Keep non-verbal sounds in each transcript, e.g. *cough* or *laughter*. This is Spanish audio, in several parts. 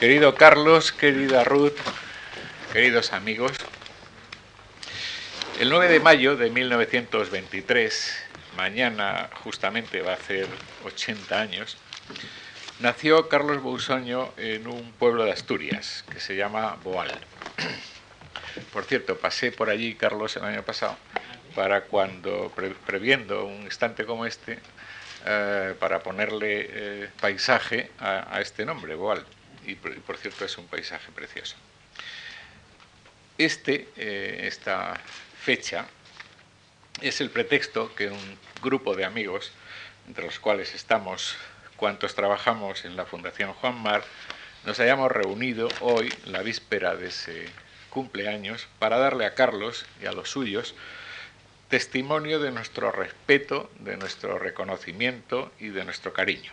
Querido Carlos, querida Ruth, queridos amigos, el 9 de mayo de 1923, mañana justamente va a ser 80 años, nació Carlos Bousoño en un pueblo de Asturias que se llama Boal. Por cierto, pasé por allí, Carlos, el año pasado, para cuando, previendo un instante como este, eh, para ponerle eh, paisaje a, este nombre, Boal. Y por, cierto es un paisaje precioso. Este, eh, esta fecha, es el pretexto que un grupo de amigos, entre los cuales estamos cuantos trabajamos en la Fundación Juan Mar, nos hayamos reunido hoy, la víspera de ese cumpleaños, para darle a Carlos y a los suyos testimonio de nuestro respeto, de nuestro reconocimiento y de nuestro cariño,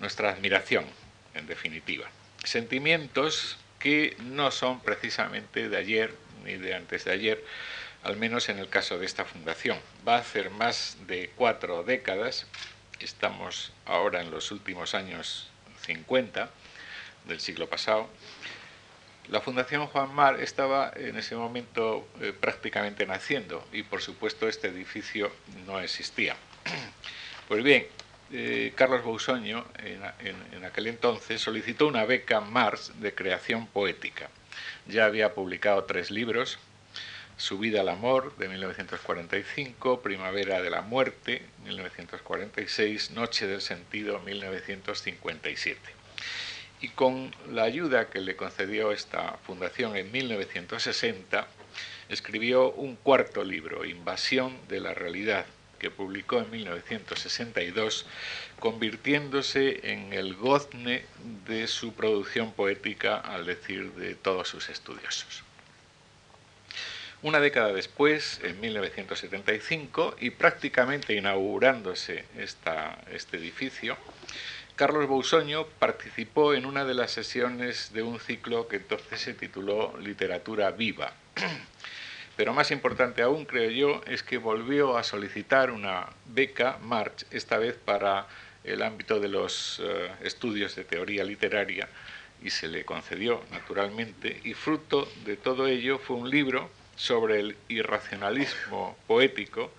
nuestra admiración, en definitiva. Sentimientos que no son precisamente de ayer ni de antes de ayer, al menos en el caso de esta fundación. Va a hacer más de cuatro décadas, estamos ahora en los últimos años 50 del siglo pasado, la Fundación Juan Mar estaba en ese momento eh, prácticamente naciendo y por supuesto este edificio no existía. *clears throat* Pues bien, eh, Carlos Bousoño en, aquel entonces solicitó una beca Mars de creación poética. Ya había publicado tres libros, Su vida al amor de 1945, Primavera de la muerte 1946, Noche del sentido 1957 y con la ayuda que le concedió esta fundación en 1960, escribió un cuarto libro, Invasión de la Realidad, que publicó en 1962, convirtiéndose en el gozne de su producción poética, al decir de todos sus estudiosos. Una década después, en 1975, y prácticamente inaugurándose este edificio, Carlos Bousoño participó en una de las sesiones de un ciclo que entonces se tituló Literatura Viva. Pero más importante aún, creo yo, es que volvió a solicitar una beca March, esta vez para el ámbito de los eh, estudios de teoría literaria, y se le concedió, naturalmente, y fruto de todo ello fue un libro sobre el irracionalismo poético,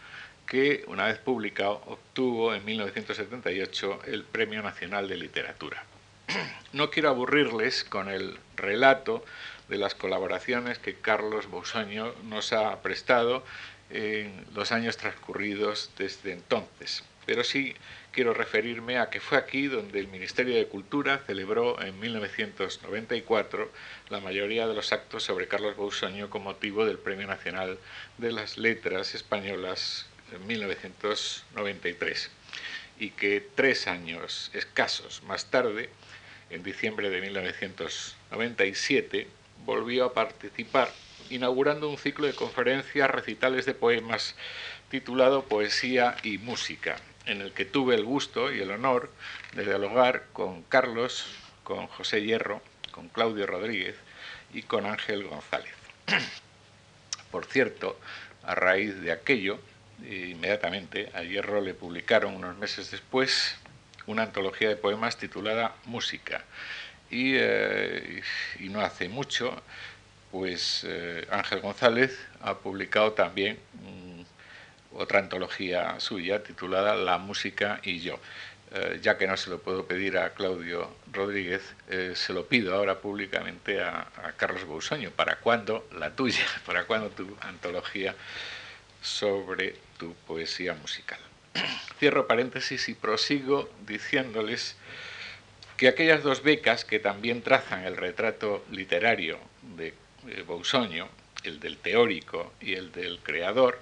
que, una vez publicado, obtuvo en 1978 el Premio Nacional de Literatura. *clears throat* No quiero aburrirles con el relato de las colaboraciones que Carlos Bousoño nos ha prestado en los años transcurridos desde entonces, pero sí quiero referirme a que fue aquí donde el Ministerio de Cultura celebró en 1994 la mayoría de los actos sobre Carlos Bousoño con motivo del Premio Nacional de las Letras Españolas en 1993 y que tres años escasos más tarde, en diciembre de 1997, volvió a participar inaugurando un ciclo de conferencias, recitales de poemas titulado Poesía y Música, en el que tuve el gusto y el honor de dialogar con Carlos, con José Hierro, con Claudio Rodríguez y con Ángel González. *clears throat* Por cierto, a raíz de aquello, inmediatamente a Hierro le publicaron unos meses después una antología de poemas titulada Música. Y, eh, no hace mucho, pues eh, Ángel González ha publicado también mm, otra antología suya titulada La música y yo. Eh, ya que no se lo puedo pedir a Claudio Rodríguez, se lo pido ahora públicamente a, a Carlos Bousoño. ¿Para cuándo la tuya? *laughs* ¿Para cuándo tu antología sobre tu poesía musical. *clears throat* Cierro paréntesis y prosigo diciéndoles que aquellas dos becas que también trazan el retrato literario de Bousoño, el del teórico y el del creador,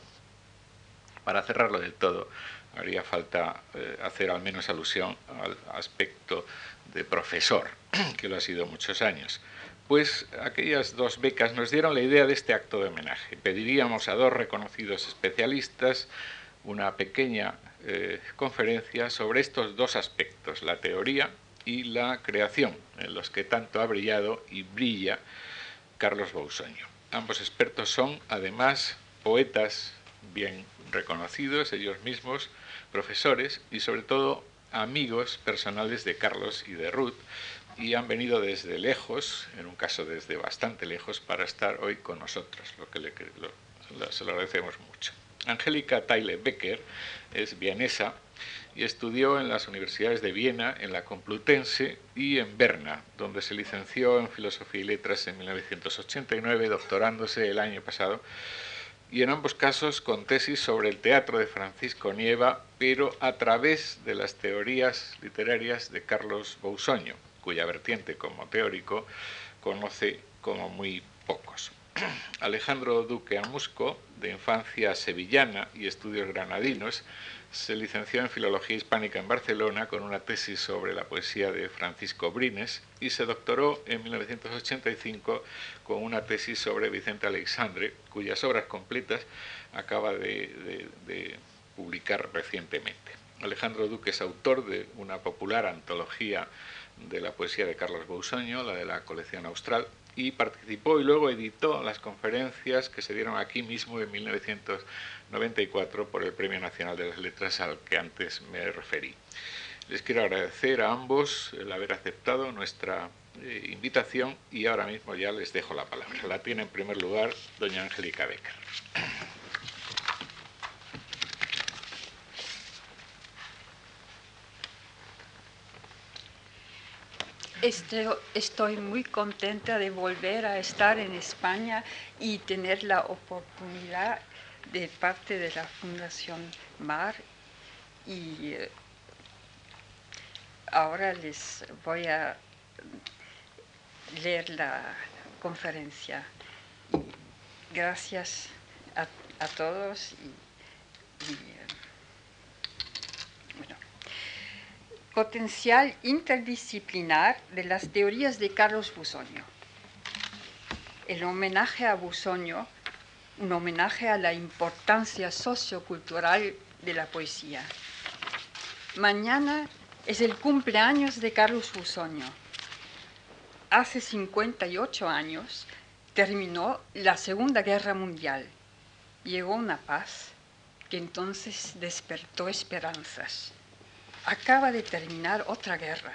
para cerrarlo del todo, haría falta eh, hacer al menos alusión al aspecto de profesor, *clears throat* que lo ha sido muchos años pues aquellas dos becas nos dieron la idea de este acto de homenaje. Pediríamos a dos reconocidos especialistas una pequeña eh, conferencia sobre estos dos aspectos, la teoría y la creación, en los que tanto ha brillado y brilla Carlos Bousoño. Ambos expertos son, además, poetas bien reconocidos, ellos mismos, profesores y sobre todo amigos personales de Carlos y de Ruth, y han venido desde lejos, en un caso desde bastante lejos, para estar hoy con nosotros, lo que se lo agradecemos mucho. Angélica Taile Becker es vienesa y estudió en las universidades de Viena, en la Complutense y en Berna, donde se licenció en Filosofía y Letras en 1989, doctorándose el año pasado, y en ambos casos con tesis sobre el teatro de Francisco Nieva, pero a través de las teorías literarias de Carlos Bousoño, cuya vertiente como teórico conoce como muy pocos. *clears throat* Alejandro Duque Amusco, de infancia sevillana y estudios granadinos, se licenció en Filología Hispánica en Barcelona con una tesis sobre la poesía de Francisco Brines y se doctoró en 1985 con una tesis sobre Vicente Alexandre, cuyas obras completas acaba de, publicar recientemente. Alejandro Duque es autor de una popular antología de la poesía de Carlos Bousoño, la de la colección austral, y participó y luego editó las conferencias que se dieron aquí mismo en 1994 por el Premio Nacional de las Letras al que antes me referí. Les quiero agradecer a ambos el haber aceptado nuestra eh, invitación y ahora mismo ya les dejo la palabra. La tiene en primer lugar doña Angélica Becker. Estoy, muy contenta de volver a estar en España y tener la oportunidad de parte de la Fundación Mar. Y eh, ahora les voy a leer la conferencia. Gracias a, todos potencial interdisciplinar de las teorías de Carlos Busoño. El homenaje a Busoño, un homenaje a la importancia sociocultural de la poesía. Mañana es el cumpleaños de Carlos Busoño. Hace 58 años terminó la Segunda Guerra Mundial. Llegó una paz que entonces despertó esperanzas acaba de terminar otra guerra.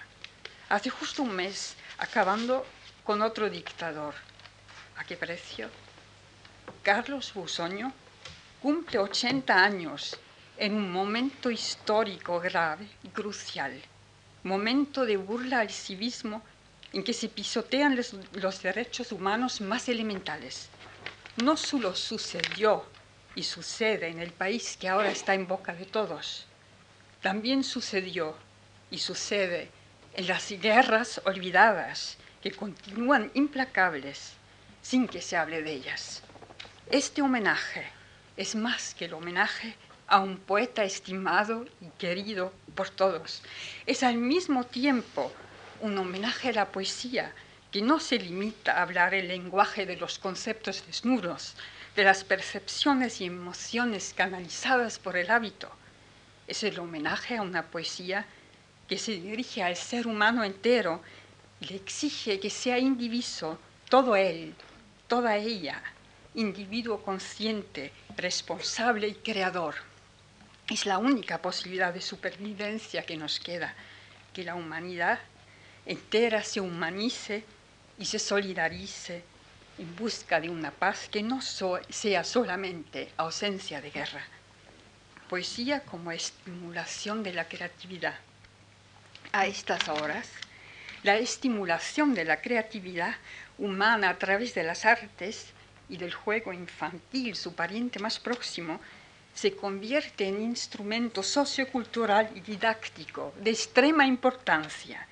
Hace justo un mes, acabando con otro dictador. ¿A qué precio? Carlos Busoño cumple 80 años en un momento histórico grave y crucial, momento de burla al civismo en que se pisotean los, los derechos humanos más elementales. No solo sucedió y sucede en el país que ahora está en boca de todos, también sucedió y sucede en las guerras olvidadas que continúan implacables sin que se hable de ellas. Este homenaje es más que el homenaje a un poeta estimado y querido por todos. Es al mismo tiempo un homenaje a la poesía que no se limita a hablar el lenguaje de los conceptos desnudos, de las percepciones y emociones canalizadas por el hábito, es el homenaje a una poesía que se dirige al ser humano entero y le exige que sea indiviso, todo él, toda ella, individuo consciente, responsable y creador. Es la única posibilidad de supervivencia que nos queda, que la humanidad entera se humanice y se solidarice en busca de una paz que no sea solamente ausencia de guerra poesía como estimulación de la creatividad. A estas horas, la estimulación de la creatividad humana a través de las artes y del juego infantil, su pariente más próximo, se convierte en instrumento sociocultural y didáctico de extrema importancia.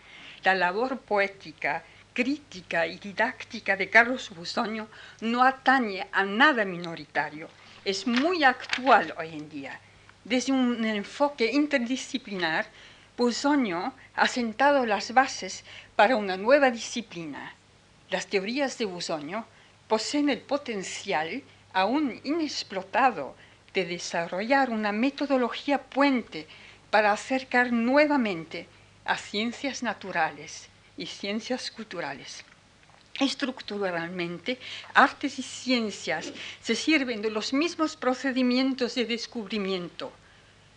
La labor poética, crítica y didáctica de Carlos Busoño no atañe a nada minoritario, es muy actual hoy en día desde un enfoque interdisciplinar, Busoño ha sentado las bases para una nueva disciplina. Las teorías de Busoño poseen el potencial aún inexplotado de desarrollar una metodología puente para acercar nuevamente a ciencias naturales y ciencias culturales. Estructuralmente, artes y ciencias se sirven de los mismos procedimientos de descubrimiento.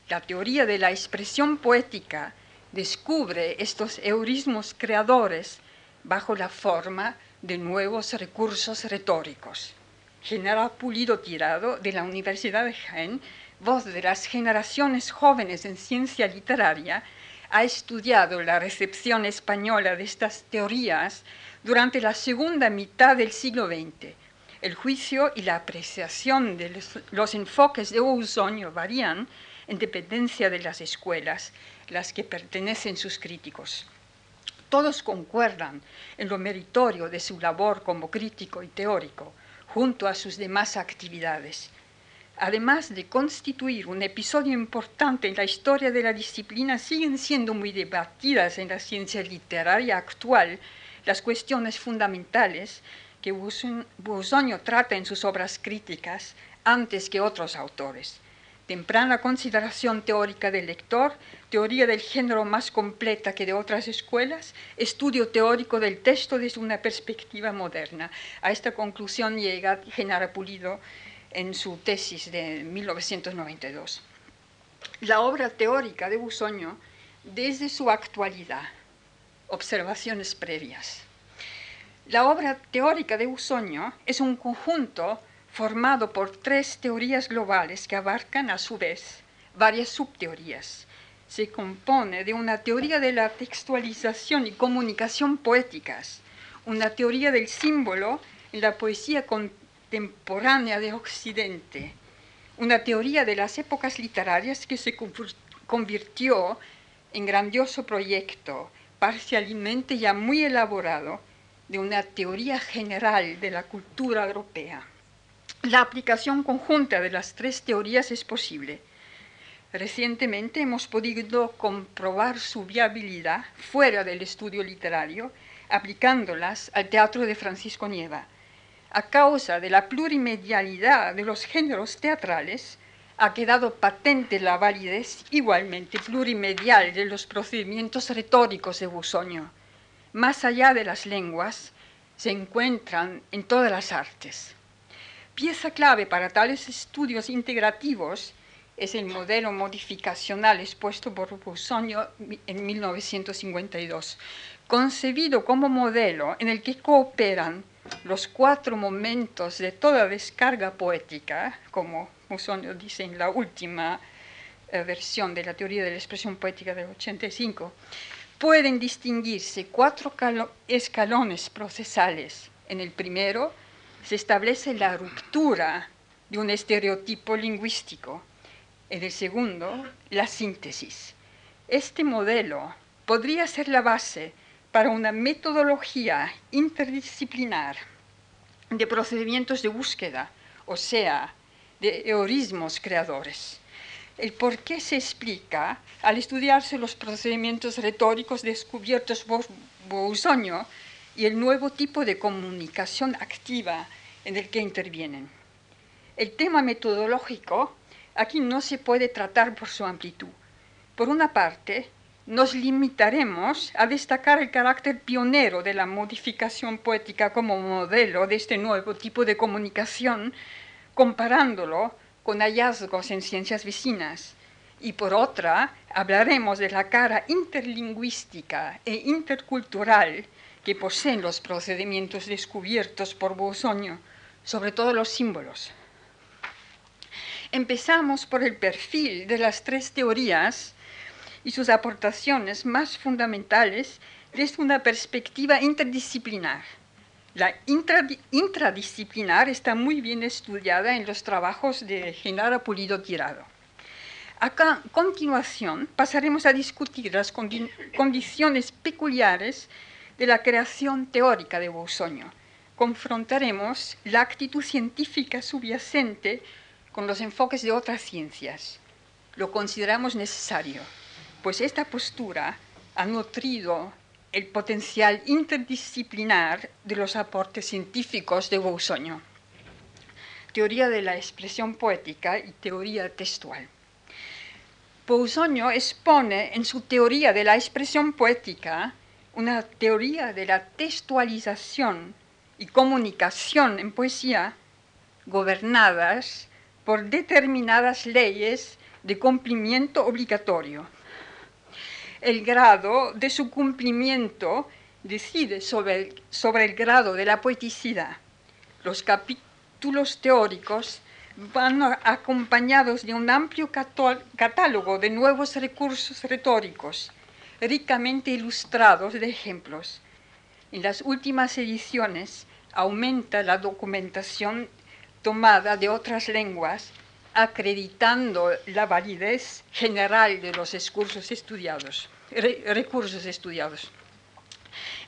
La teoría de la expresión poética descubre estos eurismos creadores bajo la forma nuevos recursos retóricos. General Pulido Tirado, de la Universidad de Jaén, voz de las generaciones jóvenes en ciencia literaria, ha estudiado la recepción española de estas teorías durante la segunda mitad del siglo XX. El juicio y la apreciación de los, enfoques de Ausoño varían en dependencia de las escuelas, las que pertenecen sus críticos. Todos concuerdan en lo meritorio de su labor como crítico y teórico, junto a sus demás actividades además de constituir un episodio importante en la historia de la disciplina, siguen siendo muy debatidas en la ciencia literaria actual las cuestiones fundamentales que Busoño trata en sus obras críticas antes que otros autores. Temprana consideración teórica del lector, teoría del género más completa que de otras escuelas, estudio teórico del texto desde una perspectiva moderna. A esta conclusión llega Genara Pulido en su tesis de 1992. La obra teórica de Busoño desde su actualidad, observaciones previas. La obra teórica de Busoño es un conjunto formado por tres teorías globales que abarcan a su vez varias subteorías. Se compone de una teoría de la textualización y comunicación poéticas, una teoría del símbolo en la poesía con contemporánea de Occidente, una teoría de las épocas literarias que se convirtió en grandioso proyecto, parcialmente ya muy elaborado, de una teoría general de la cultura europea. La aplicación conjunta de las tres teorías es posible. Recientemente hemos podido comprobar su viabilidad fuera del estudio literario, aplicándolas al teatro de Francisco Nieva a causa de la plurimedialidad de los géneros teatrales, ha quedado patente la validez igualmente plurimedial de los procedimientos retóricos de Busoño. Más allá de las lenguas, se encuentran en todas las artes. Pieza clave para tales estudios integrativos es el modelo modificacional expuesto por Busoño en 1952, concebido como modelo en el que cooperan los cuatro momentos de toda descarga poética, como Musonio dice en la última eh, versión de la teoría de la expresión poética del 85, pueden distinguirse cuatro escalones procesales. En el primero se establece la ruptura de un estereotipo lingüístico. En el segundo, la síntesis. Este modelo podría ser la base para una metodología interdisciplinar de procedimientos de búsqueda, o sea, de eurismos creadores. El por qué se explica al estudiarse los procedimientos retóricos descubiertos por Boussoño y el nuevo tipo de comunicación activa en el que intervienen. El tema metodológico aquí no se puede tratar por su amplitud. Por una parte, nos limitaremos a destacar el carácter pionero de la modificación poética como modelo de este nuevo tipo de comunicación, comparándolo con hallazgos en ciencias vecinas. Y por otra, hablaremos de la cara interlingüística e intercultural que poseen los procedimientos descubiertos por Bosoño, sobre todo los símbolos. Empezamos por el perfil de las tres teorías y sus aportaciones más fundamentales desde una perspectiva interdisciplinar. La intradisciplinar está muy bien estudiada en los trabajos de Genara Pulido Tirado. A continuación pasaremos a discutir las condiciones peculiares de la creación teórica de Boussoño. Confrontaremos la actitud científica subyacente con los enfoques de otras ciencias. Lo consideramos necesario pues esta postura ha nutrido el potencial interdisciplinar de los aportes científicos de Boussoño, teoría de la expresión poética y teoría textual. Boussoño expone en su teoría de la expresión poética una teoría de la textualización y comunicación en poesía gobernadas por determinadas leyes de cumplimiento obligatorio el grado de su cumplimiento, decide sobre sobre el grado de la poeticidad. Los capítulos teóricos van acompañados de un amplio catálogo de nuevos recursos retóricos, ricamente ilustrados de ejemplos. En las últimas ediciones aumenta la documentación tomada de otras lenguas, acreditando la validez general de los recursos estudiados. recursos estudiados.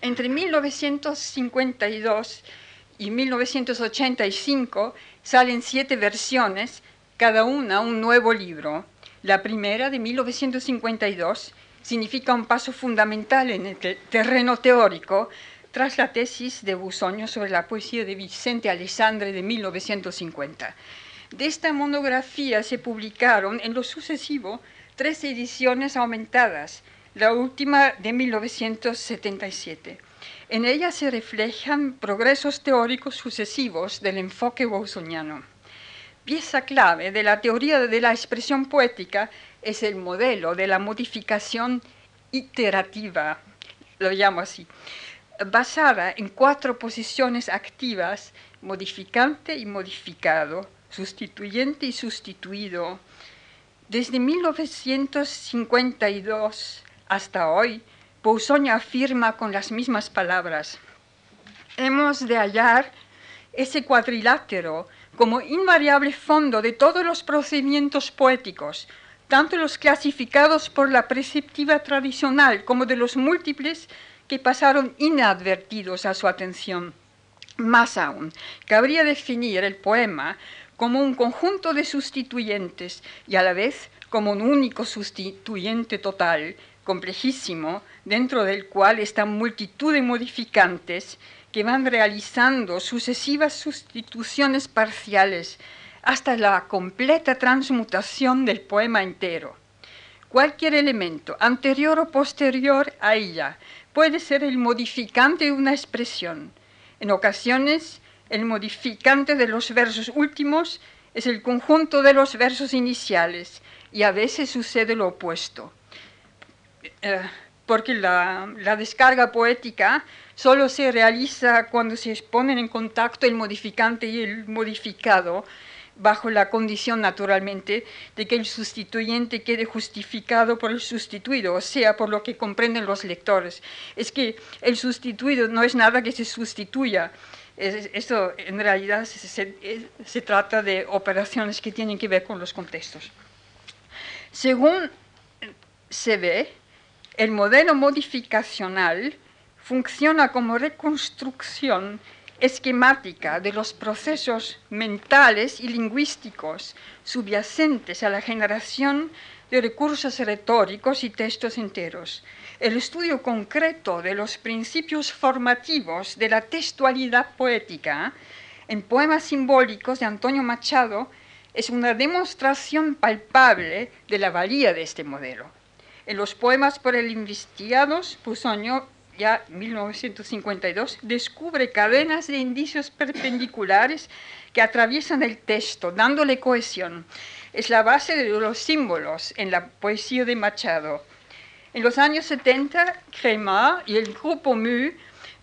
Entre 1952 y 1985 salen siete versiones, cada una un nuevo libro. La primera, de 1952, significa un paso fundamental en el terreno teórico tras la tesis de Busoño sobre la poesía de Vicente Alessandre de 1950. De esta monografía se publicaron en lo sucesivo tres ediciones aumentadas, la última de 1977. En ella se reflejan progresos teóricos sucesivos del enfoque bosoniano. Pieza clave de la teoría de la expresión poética es el modelo de la modificación iterativa, lo llamo así, basada en cuatro posiciones activas, modificante y modificado, sustituyente y sustituido. Desde 1952 hasta hoy, Poussogne afirma con las mismas palabras, hemos de hallar ese cuadrilátero como invariable fondo de todos los procedimientos poéticos, tanto los clasificados por la preceptiva tradicional como de los múltiples que pasaron inadvertidos a su atención. Más aún, cabría definir el poema como un conjunto de sustituyentes y a la vez como un único sustituyente total, complejísimo, dentro del cual están multitud de modificantes que van realizando sucesivas sustituciones parciales hasta la completa transmutación del poema entero. Cualquier elemento, anterior o posterior a ella, puede ser el modificante de una expresión. En ocasiones, el modificante de los versos últimos es el conjunto de los versos iniciales y a veces sucede lo opuesto. Eh, porque la, la, descarga poética solo se realiza cuando se exponen en contacto el modificante y el modificado, bajo la condición naturalmente de que el sustituyente quede justificado por el sustituido, o sea, por lo que comprenden los lectores. Es que el sustituido no es nada que se sustituya. esto en realidad se, trata de operaciones que tienen que ver con los contextos. Según se ve, el modelo modificacional funciona como reconstrucción esquemática de los procesos mentales y lingüísticos subyacentes a la generación de recursos retóricos y textos enteros. El estudio concreto de los principios formativos de la textualidad poética en poemas simbólicos de Antonio Machado es una demostración palpable de la valía de este modelo. En los poemas por él investigados, Pusoño ya 1952, descubre cadenas de indicios perpendiculares que atraviesan el texto, dándole cohesión. Es la base de los símbolos en la poesía de Machado. En los años 70, Crémat y el grupo Mu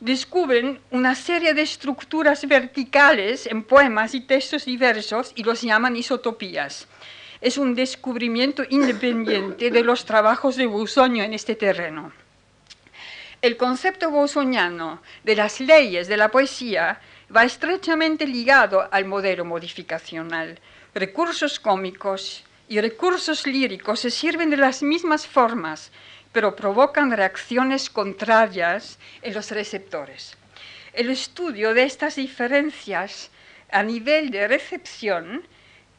descubren una serie de estructuras verticales en poemas y textos diversos y los llaman isotopías. Es un descubrimiento independiente de los trabajos de Busoño en este terreno. El concepto bosoniano de las leyes de la poesía va estrechamente ligado al modelo modificacional. Recursos cómicos y recursos líricos se sirven de las mismas formas, pero provocan reacciones contrarias en los receptores. El estudio de estas diferencias a nivel de recepción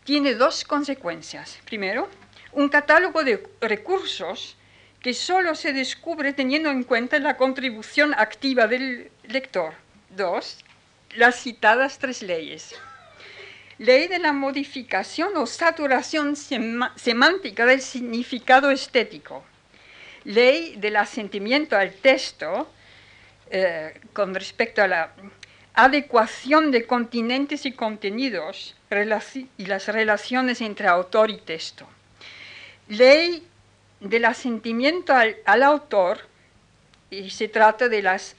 tiene dos consecuencias. Primero, un catálogo de recursos que solo se descubre teniendo en cuenta la contribución activa del lector. Dos, las citadas tres leyes. Ley de la modificación o saturación semántica del significado estético. Ley del asentimiento al texto eh, con respecto a la adecuación de continentes y contenidos y las relaciones entre autor y texto. Ley del asentimiento al, autor y se trata de, las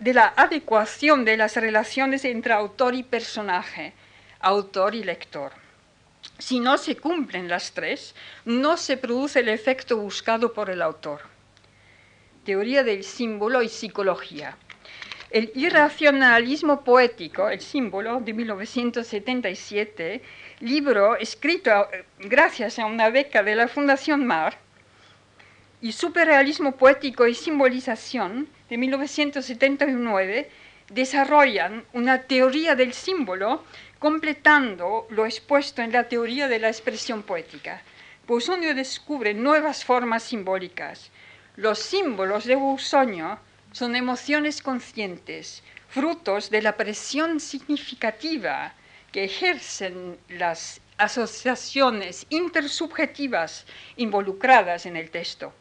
de la adecuación de las relaciones entre autor y personaje, autor y lector. Si no se cumplen las tres, no se produce el efecto buscado por el autor. Teoría del símbolo y psicología. El irracionalismo poético, el símbolo de 1977, libro escrito eh, gracias a una beca de la Fundación Mar, y Superrealismo poético y simbolización de 1979 desarrollan una teoría del símbolo completando lo expuesto en la teoría de la expresión poética. Busonio descubre nuevas formas simbólicas. Los símbolos de Busonio son emociones conscientes, frutos de la presión significativa que ejercen las asociaciones intersubjetivas involucradas en el texto.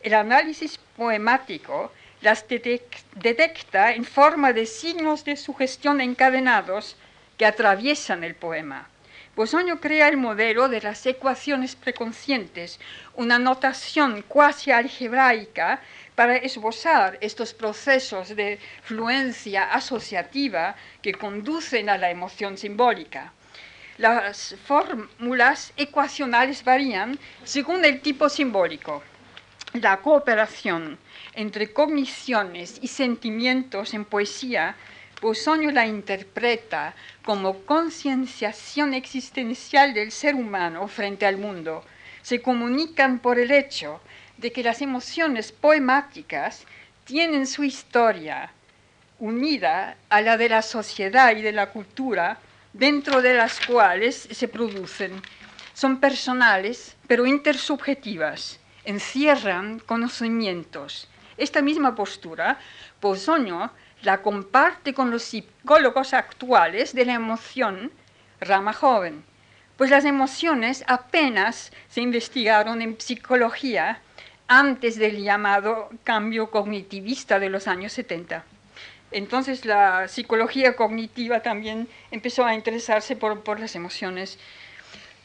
El análisis poemático las detecta en forma de signos de sugestión encadenados que atraviesan el poema. Bosonio crea el modelo de las ecuaciones preconscientes, una notación cuasi algebraica para esbozar estos procesos de fluencia asociativa que conducen a la emoción simbólica. Las fórmulas ecuacionales varían según el tipo simbólico. La cooperación entre cogniciones y sentimientos en poesía, Bosonio la interpreta como concienciación existencial del ser humano frente al mundo. Se comunican por el hecho de que las emociones poemáticas tienen su historia unida a la de la sociedad y de la cultura dentro de las cuales se producen. Son personales, pero intersubjetivas, encierran conocimientos. Esta misma postura, Pozoño la comparte con los psicólogos actuales de la emoción, rama joven, pues las emociones apenas se investigaron en psicología antes del llamado cambio cognitivista de los años 70. Entonces la psicología cognitiva también empezó a interesarse por, las emociones.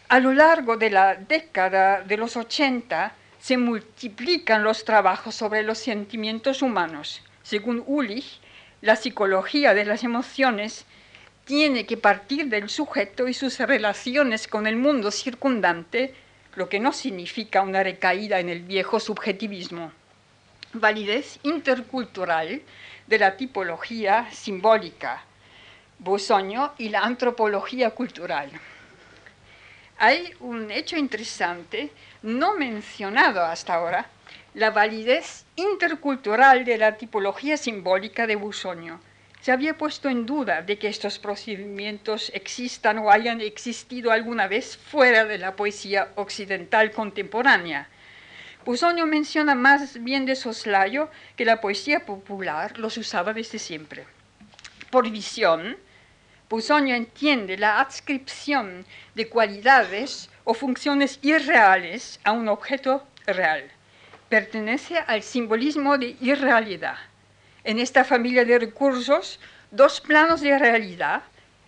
A lo largo de la década de los 80 se multiplican los trabajos sobre los sentimientos humanos. Según Ulich, la psicología de las emociones tiene que partir del sujeto y sus relaciones con el mundo circundante lo que no significa una recaída en el viejo subjetivismo. Validez intercultural de la tipología simbólica, Bosoño y la antropología cultural. Hay un hecho interesante, no mencionado hasta ahora, la validez intercultural de la tipología simbólica de Busonio se había puesto en duda de que estos procedimientos existan o hayan existido alguna vez fuera de la poesía occidental contemporánea. Pusonio menciona más bien de soslayo que la poesía popular los usaba desde siempre. Por visión, Pusonio entiende la adscripción de cualidades o funciones irreales a un objeto real. Pertenece al simbolismo de irrealidad en esta familia de recursos dos planos de realidad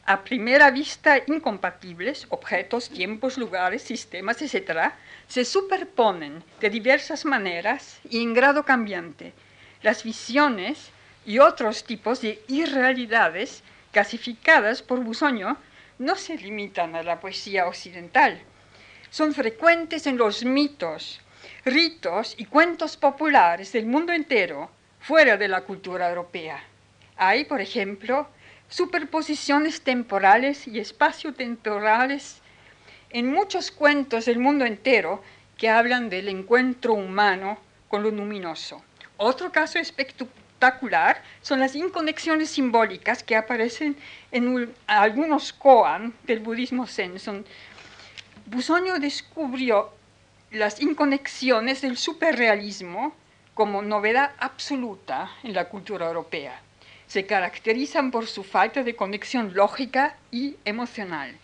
a primera vista incompatibles, objetos, tiempos, lugares, sistemas, etc., se superponen de diversas maneras y en grado cambiante. Las visiones y otros tipos de irrealidades clasificadas por Busoño no se limitan a la poesía occidental. Son frecuentes en los mitos, ritos y cuentos populares del mundo entero fuera de la cultura europea. Hay, por ejemplo, superposiciones temporales y espacio-temporales en muchos cuentos del mundo entero que hablan del encuentro humano con lo luminoso. Otro caso espectacular son las inconexiones simbólicas que aparecen en algunos koan del budismo zen. Busonio descubrió las inconexiones del superrealismo como novedad absoluta en la cultura europea. Se caracterizan por su falta de conexión lógica y emocional.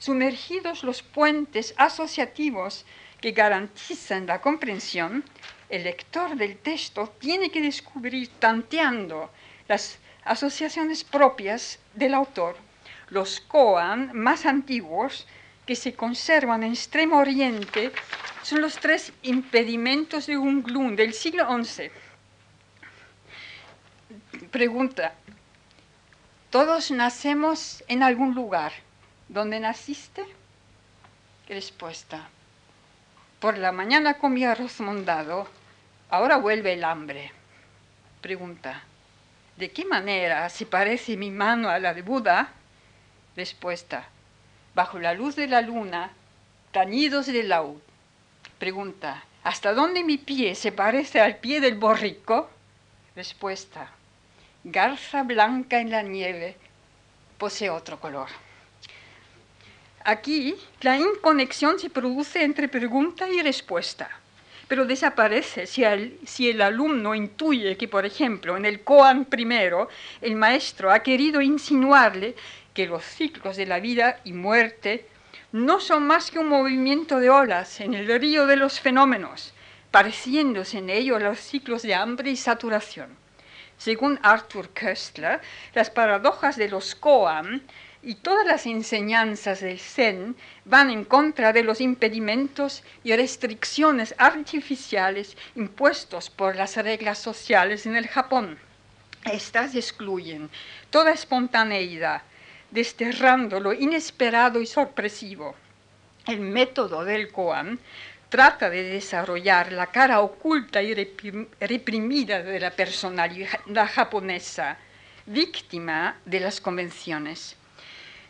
Sumergidos los puentes asociativos que garantizan la comprensión, el lector del texto tiene que descubrir tanteando las asociaciones propias del autor. Los koan más antiguos que se conservan en Extremo Oriente son los tres impedimentos de un gloom del siglo XI. Pregunta, ¿todos nacemos en algún lugar? ¿Dónde naciste? Respuesta, por la mañana comí arroz mondado, ahora vuelve el hambre. Pregunta, ¿de qué manera se parece mi mano a la de Buda? Respuesta, bajo la luz de la luna, tañidos de laúd. Pregunta, ¿hasta dónde mi pie se parece al pie del borrico? Respuesta, garza blanca en la nieve posee otro color. Aquí la inconexión se produce entre pregunta y respuesta, pero desaparece si el, si el, alumno intuye que, por ejemplo, en el koan primero, el maestro ha querido insinuarle que los ciclos de la vida y muerte no son más que un movimiento de olas en el río de los fenómenos, pareciéndose en ello a los ciclos de hambre y saturación. Según Arthur Köstler, las paradojas de los koan y todas las enseñanzas del Zen van en contra de los impedimentos y restricciones artificiales impuestos por las reglas sociales en el Japón. Estas excluyen toda espontaneidad, desterrando lo inesperado y sorpresivo. El método del Koan trata de desarrollar la cara oculta y reprimida de la personalidad japonesa, víctima de las convenciones.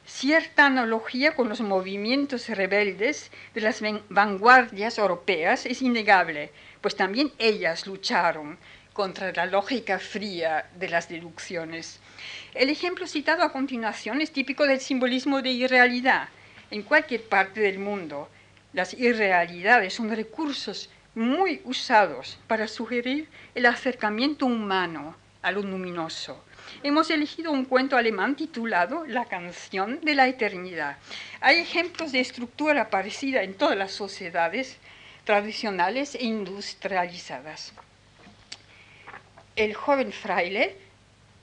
Cierta analogía con los movimientos rebeldes de las vanguardias europeas es innegable, pues también ellas lucharon contra la lógica fría de las deducciones. El ejemplo citado a continuación es típico del simbolismo de irrealidad. En cualquier parte del mundo, las irrealidades son recursos muy usados para sugerir el acercamiento humano a lo luminoso. Hemos elegido un cuento alemán titulado La canción de la eternidad. Hay ejemplos de estructura parecida en todas las sociedades tradicionales e industrializadas el joven fraile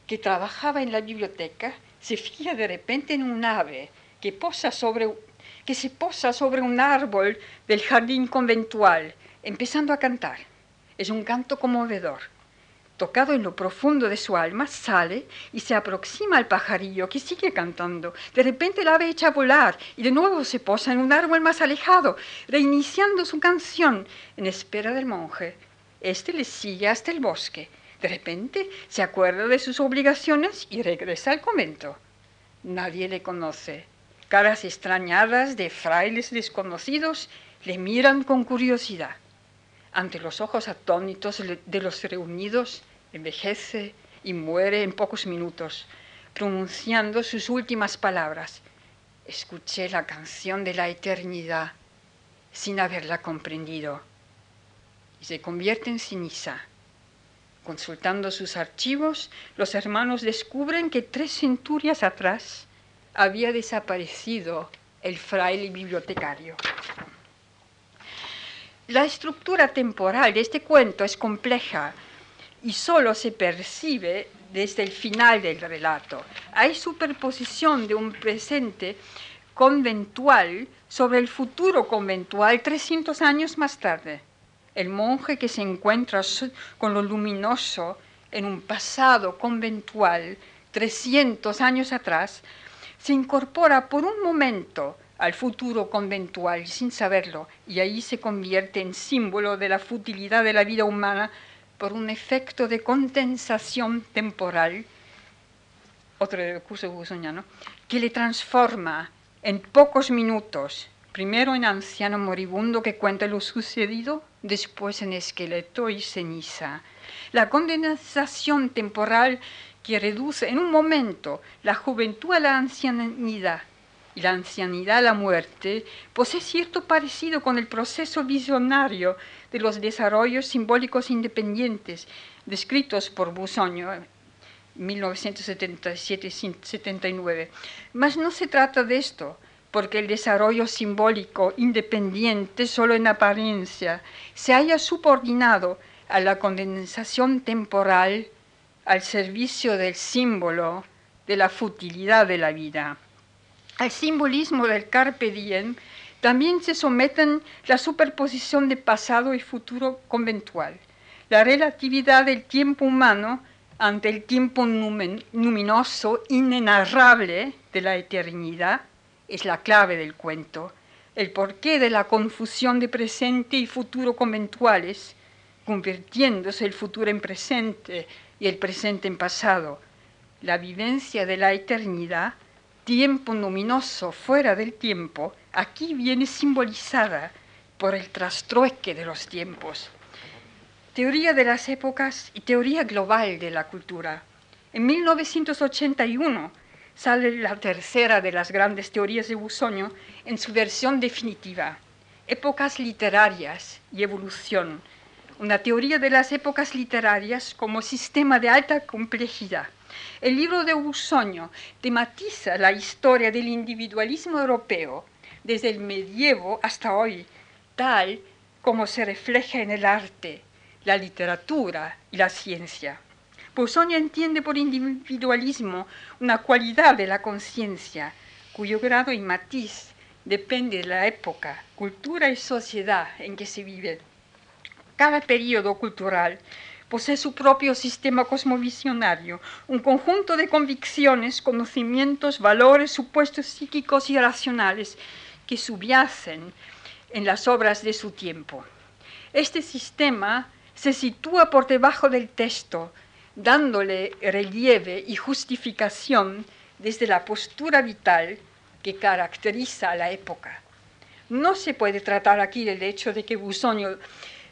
que trabajaba en la biblioteca se fija de repente en un ave que, posa sobre, que se posa sobre un árbol del jardín conventual, empezando a cantar. Es un canto conmovedor. Tocado en lo profundo de su alma, sale y se aproxima al pajarillo que sigue cantando. De repente el ave echa a volar y de nuevo se posa en un árbol más alejado, reiniciando su canción en espera del monje. Este le sigue hasta el bosque de repente se acuerda de sus obligaciones y regresa al convento. Nadie le conoce. Caras extrañadas de frailes desconocidos le miran con curiosidad. Ante los ojos atónitos de los reunidos, envejece y muere en pocos minutos, pronunciando sus últimas palabras. Escuché la canción de la eternidad sin haberla comprendido y se convierte en ceniza Consultando sus archivos, los hermanos descubren que tres centurias atrás había desaparecido el fraile bibliotecario. La estructura temporal de este cuento es compleja y solo se percibe desde el final del relato. Hay superposición de un presente conventual sobre el futuro conventual 300 años más tarde el monje que se encuentra con lo luminoso en un pasado conventual 300 años atrás, se incorpora por un momento al futuro conventual sin saberlo y ahí se convierte en símbolo de la futilidad de la vida humana por un efecto de condensación temporal, otro recurso busoniano, que le transforma en pocos minutos, primero en anciano moribundo que cuenta lo sucedido después en esqueleto y ceniza. La condensación temporal que reduce en un momento la juventud a la ancianidad y la ancianidad a la muerte, posee cierto parecido con el proceso visionario de los desarrollos simbólicos independientes descritos por Busoño 1977-79. Mas no se trata de esto, porque el desarrollo simbólico independiente solo en apariencia se haya subordinado a la condensación temporal al servicio del símbolo de la futilidad de la vida. El simbolismo del carpe diem también se someten la superposición de pasado y futuro conventual, la relatividad del tiempo humano ante el tiempo luminoso, inenarrable de la eternidad, es la clave del cuento. El porqué de la confusión de presente y futuro conventuales, convirtiéndose el futuro en presente y el presente en pasado. La vivencia de la eternidad, tiempo luminoso fuera del tiempo, aquí viene simbolizada por el trastrueque de los tiempos. Teoría de las épocas y teoría global de la cultura. En 1981 sale la tercera de las grandes teorías de Busoño en su versión definitiva, Épocas literarias y evolución, una teoría de las épocas literarias como sistema de alta complejidad. El libro de Busoño tematiza la historia del individualismo europeo desde el medievo hasta hoy, tal como se refleja en el arte, la literatura y la ciencia. Busoño entiende por individualismo una cualidad de la conciencia cuyo grado y matiz depende de la época, cultura y sociedad en que se vive. Cada periodo cultural posee su propio sistema cosmovisionario, un conjunto de convicciones, conocimientos, valores, supuestos psíquicos y racionales que subyacen en las obras de su tiempo. Este sistema se sitúa por debajo del texto, dándole relieve y justificación desde la postura vital que caracteriza a la época. No se puede tratar aquí del hecho de que Busonio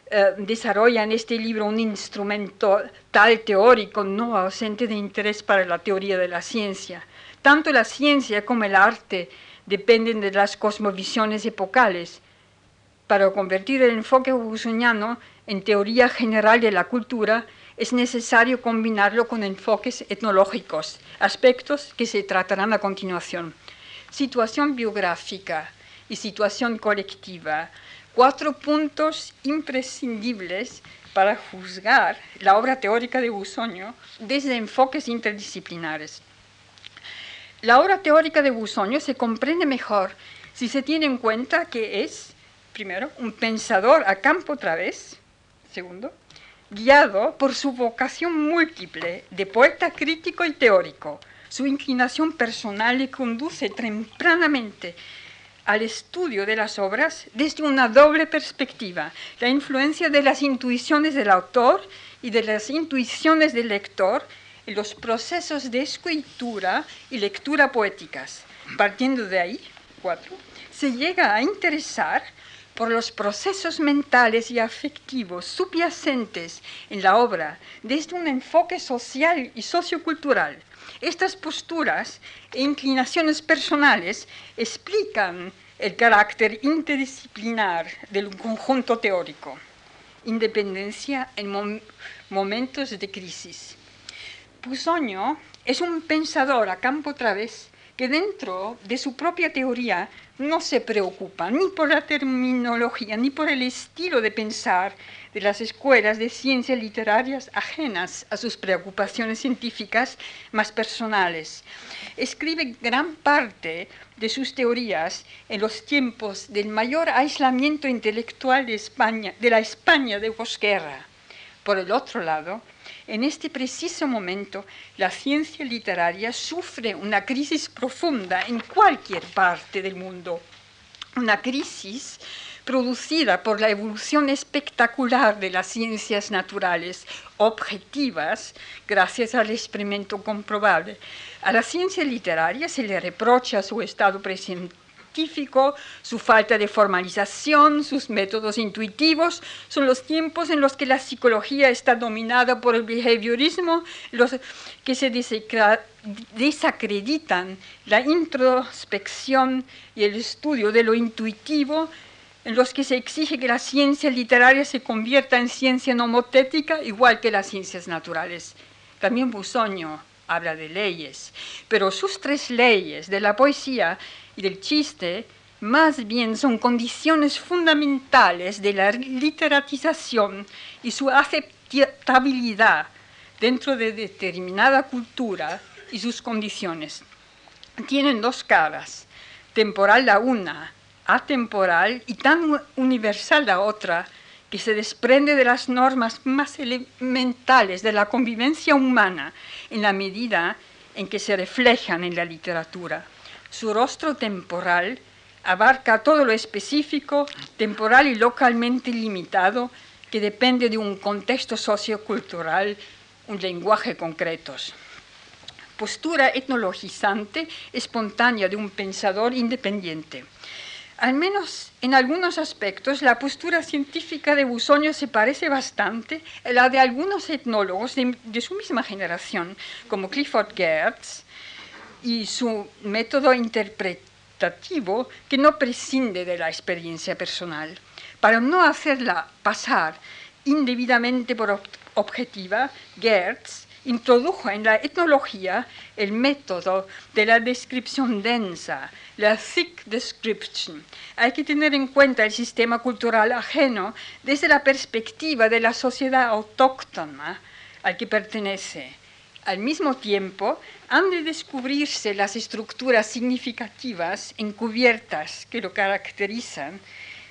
eh, desarrolla en este libro un instrumento tal teórico no ausente de interés para la teoría de la ciencia. Tanto la ciencia como el arte dependen de las cosmovisiones epocales. Para convertir el enfoque busoniano en teoría general de la cultura, es necesario combinarlo con enfoques etnológicos, aspectos que se tratarán a continuación. Situación biográfica y situación colectiva, cuatro puntos imprescindibles para juzgar la obra teórica de Busoño desde enfoques interdisciplinares. La obra teórica de Busoño se comprende mejor si se tiene en cuenta que es, primero, un pensador a campo través, segundo, guiado por su vocación múltiple de poeta crítico y teórico. Su inclinación personal le conduce tempranamente al estudio de las obras desde una doble perspectiva, la influencia de las intuiciones del autor y de las intuiciones del lector en los procesos de escritura y lectura poéticas. Partiendo de ahí, cuatro, se llega a interesar por los procesos mentales y afectivos subyacentes en la obra desde un enfoque social y sociocultural. Estas posturas e inclinaciones personales explican el carácter interdisciplinar del conjunto teórico. Independencia en momentos de crisis. Pusoño es un pensador a campo través que dentro de su propia teoría no se preocupa ni por la terminología ni por el estilo de pensar de las escuelas de ciencias literarias ajenas a sus preocupaciones científicas más personales. Escribe gran parte de sus teorías en los tiempos del mayor aislamiento intelectual de, España, de la España de posguerra. Por el otro lado, en este preciso momento, la ciencia literaria sufre una crisis profunda en cualquier parte del mundo. Una crisis producida por la evolución espectacular de las ciencias naturales, objetivas, gracias al experimento comprobable. A la ciencia literaria se le reprocha su estado presente su falta de formalización, sus métodos intuitivos, son los tiempos en los que la psicología está dominada por el behaviorismo, los que se desacreditan la introspección y el estudio de lo intuitivo, en los que se exige que la ciencia literaria se convierta en ciencia nomotética, igual que las ciencias naturales. También Busoño habla de leyes, pero sus tres leyes de la poesía y del chiste más bien son condiciones fundamentales de la literatización y su aceptabilidad dentro de determinada cultura y sus condiciones. Tienen dos caras, temporal la una, atemporal y tan universal la otra, que se desprende de las normas más elementales de la convivencia humana en la medida en que se reflejan en la literatura. Su rostro temporal abarca todo lo específico, temporal y localmente limitado, que depende de un contexto sociocultural, un lenguaje concretos. Postura etnologizante, espontánea de un pensador independiente. Al menos en algunos aspectos, la postura científica de Busoño se parece bastante a la de algunos etnólogos de, de su misma generación, como Clifford Geertz, y su método interpretativo que no prescinde de la experiencia personal. Para no hacerla pasar indebidamente por objetiva, Geertz introdujo en la etnología el método de la descripción densa, la thick description. Hay que tener en cuenta el sistema cultural ajeno desde la perspectiva de la sociedad autóctona al que pertenece. Al mismo tiempo, han de descubrirse las estructuras significativas encubiertas que lo caracterizan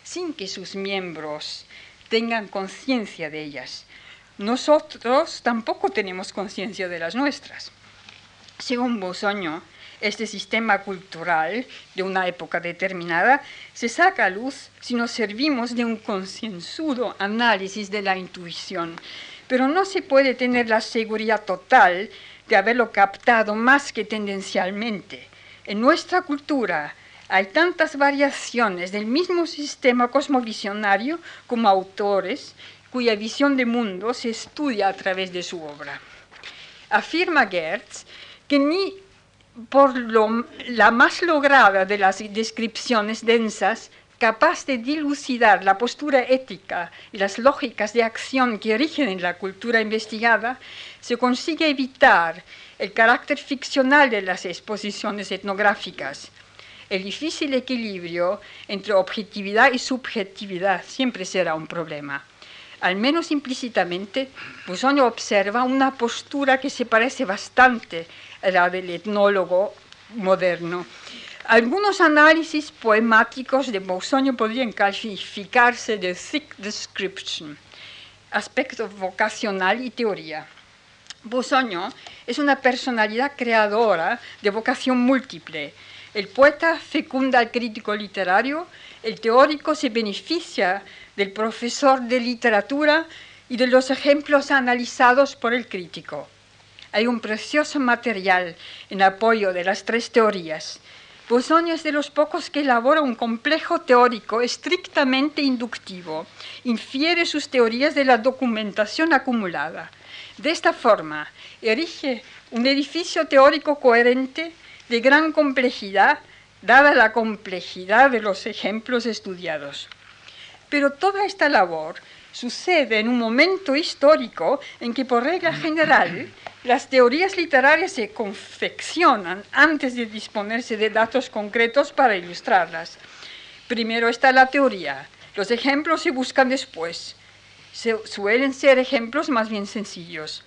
sin que sus miembros tengan conciencia de ellas nosotros tampoco tenemos conciencia de las nuestras. Según Bosoño, este sistema cultural de una época determinada se saca a luz si nos servimos de un concienzudo análisis de la intuición, pero no se puede tener la seguridad total de haberlo captado más que tendencialmente. En nuestra cultura hay tantas variaciones del mismo sistema cosmovisionario como autores cuya visión de mundo se estudia a través de su obra. Afirma Gertz que ni por la más lograda de las descripciones densas, capaz de dilucidar la postura ética y las lógicas de acción que rigen en la cultura investigada, se consigue evitar el carácter ficcional de las exposiciones etnográficas. El difícil equilibrio entre objetividad y subjetividad siempre será un problema al menos implícitamente, Busonio observa una postura que se parece bastante a la del etnólogo moderno. Algunos análisis poemáticos de Busonio podrían calificarse de thick description, aspecto vocacional y teoría. Busonio es una personalidad creadora de vocación múltiple. El poeta fecunda al crítico literario, el teórico se beneficia del profesor de literatura y de los ejemplos analizados por el crítico. Hay un precioso material en apoyo de las tres teorías. Bosonio es de los pocos que elabora un complejo teórico estrictamente inductivo. Infiere sus teorías de la documentación acumulada. De esta forma, erige un edificio teórico coherente de gran complejidad, dada la complejidad de los ejemplos estudiados. Pero toda esta labor sucede en un momento histórico en que por regla general las teorías literarias se confeccionan antes de disponerse de datos concretos para ilustrarlas. Primero está la teoría, los ejemplos se buscan después. suelen ser ejemplos más bien sencillos.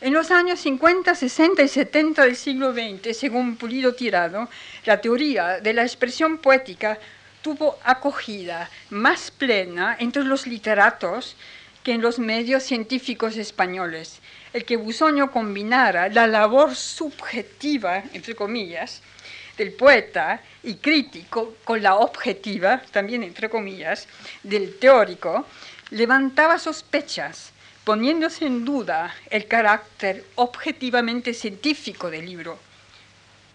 En los años 50, 60 y 70 del siglo XX, según Pulido Tirado, la teoría de la expresión poética tuvo acogida más plena entre los literatos que en los medios científicos españoles. El que Busoño combinara la labor subjetiva, entre comillas, del poeta y crítico con la objetiva, también entre comillas, del teórico, levantaba sospechas, poniéndose en duda el carácter objetivamente científico del libro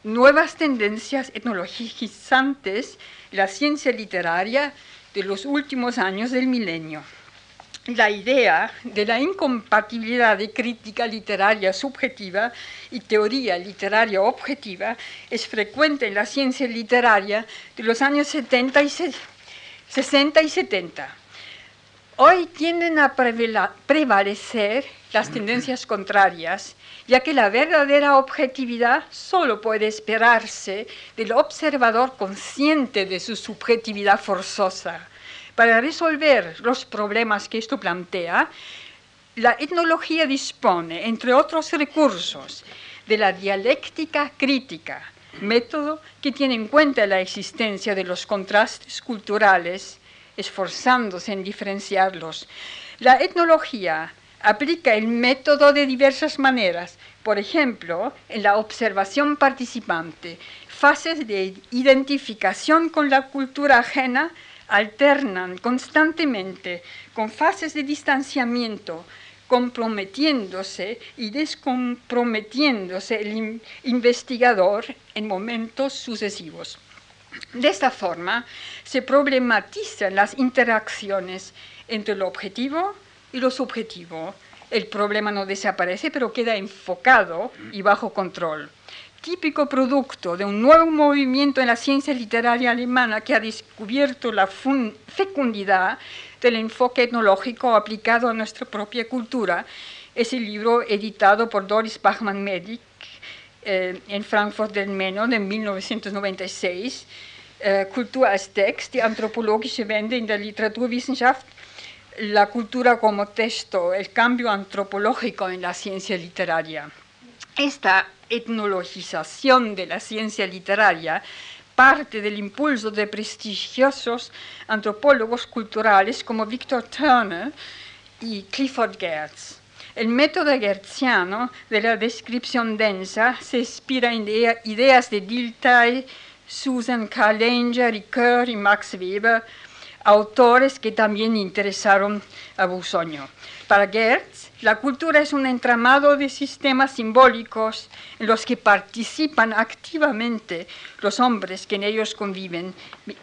nuevas tendencias etnologizantes, la ciencia literaria de los últimos años del milenio. La idea de la incompatibilidad de crítica literaria subjetiva y teoría literaria objetiva es frecuente en la ciencia literaria de los años 70 y 60 y 70. Hoy tienden a prevalecer las tendencias contrarias ya que la verdadera objetividad solo puede esperarse del observador consciente de su subjetividad forzosa. Para resolver los problemas que esto plantea, la etnología dispone, entre otros recursos, de la dialéctica crítica, método que tiene en cuenta la existencia de los contrastes culturales, esforzándose en diferenciarlos. La etnología aplica el método de diversas maneras, por ejemplo, en la observación participante, fases de identificación con la cultura ajena alternan constantemente con fases de distanciamiento, comprometiéndose y descomprometiéndose el investigador en momentos sucesivos. De esta forma, se problematizan las interacciones entre el objetivo y lo subjetivo. El problema no desaparece, pero queda enfocado y bajo control típico producto de un nuevo movimiento en la ciencia literaria alemana que ha descubierto la fecundidad del enfoque etnológico aplicado a nuestra propia cultura. Es el libro editado por Doris Bachmann-Medic eh, en Frankfurt del Meno en 1996, eh, Kultur als Text, die antropologische Wende in der Literaturwissenschaft, la cultura como texto, el cambio antropológico en la ciencia literaria. Esta etnologización de la ciencia literaria parte del impulso de prestigiosos antropólogos culturales como Victor Turner y Clifford Geertz. El método geertziano de la descripción densa se inspira en ideas de Dilthey, Susan Carlenger, Ricoeur y Max Weber, autores que también interesaron a Busoño. Para Gertz, la cultura es un entramado de sistemas simbólicos en los que participan activamente los hombres que en ellos conviven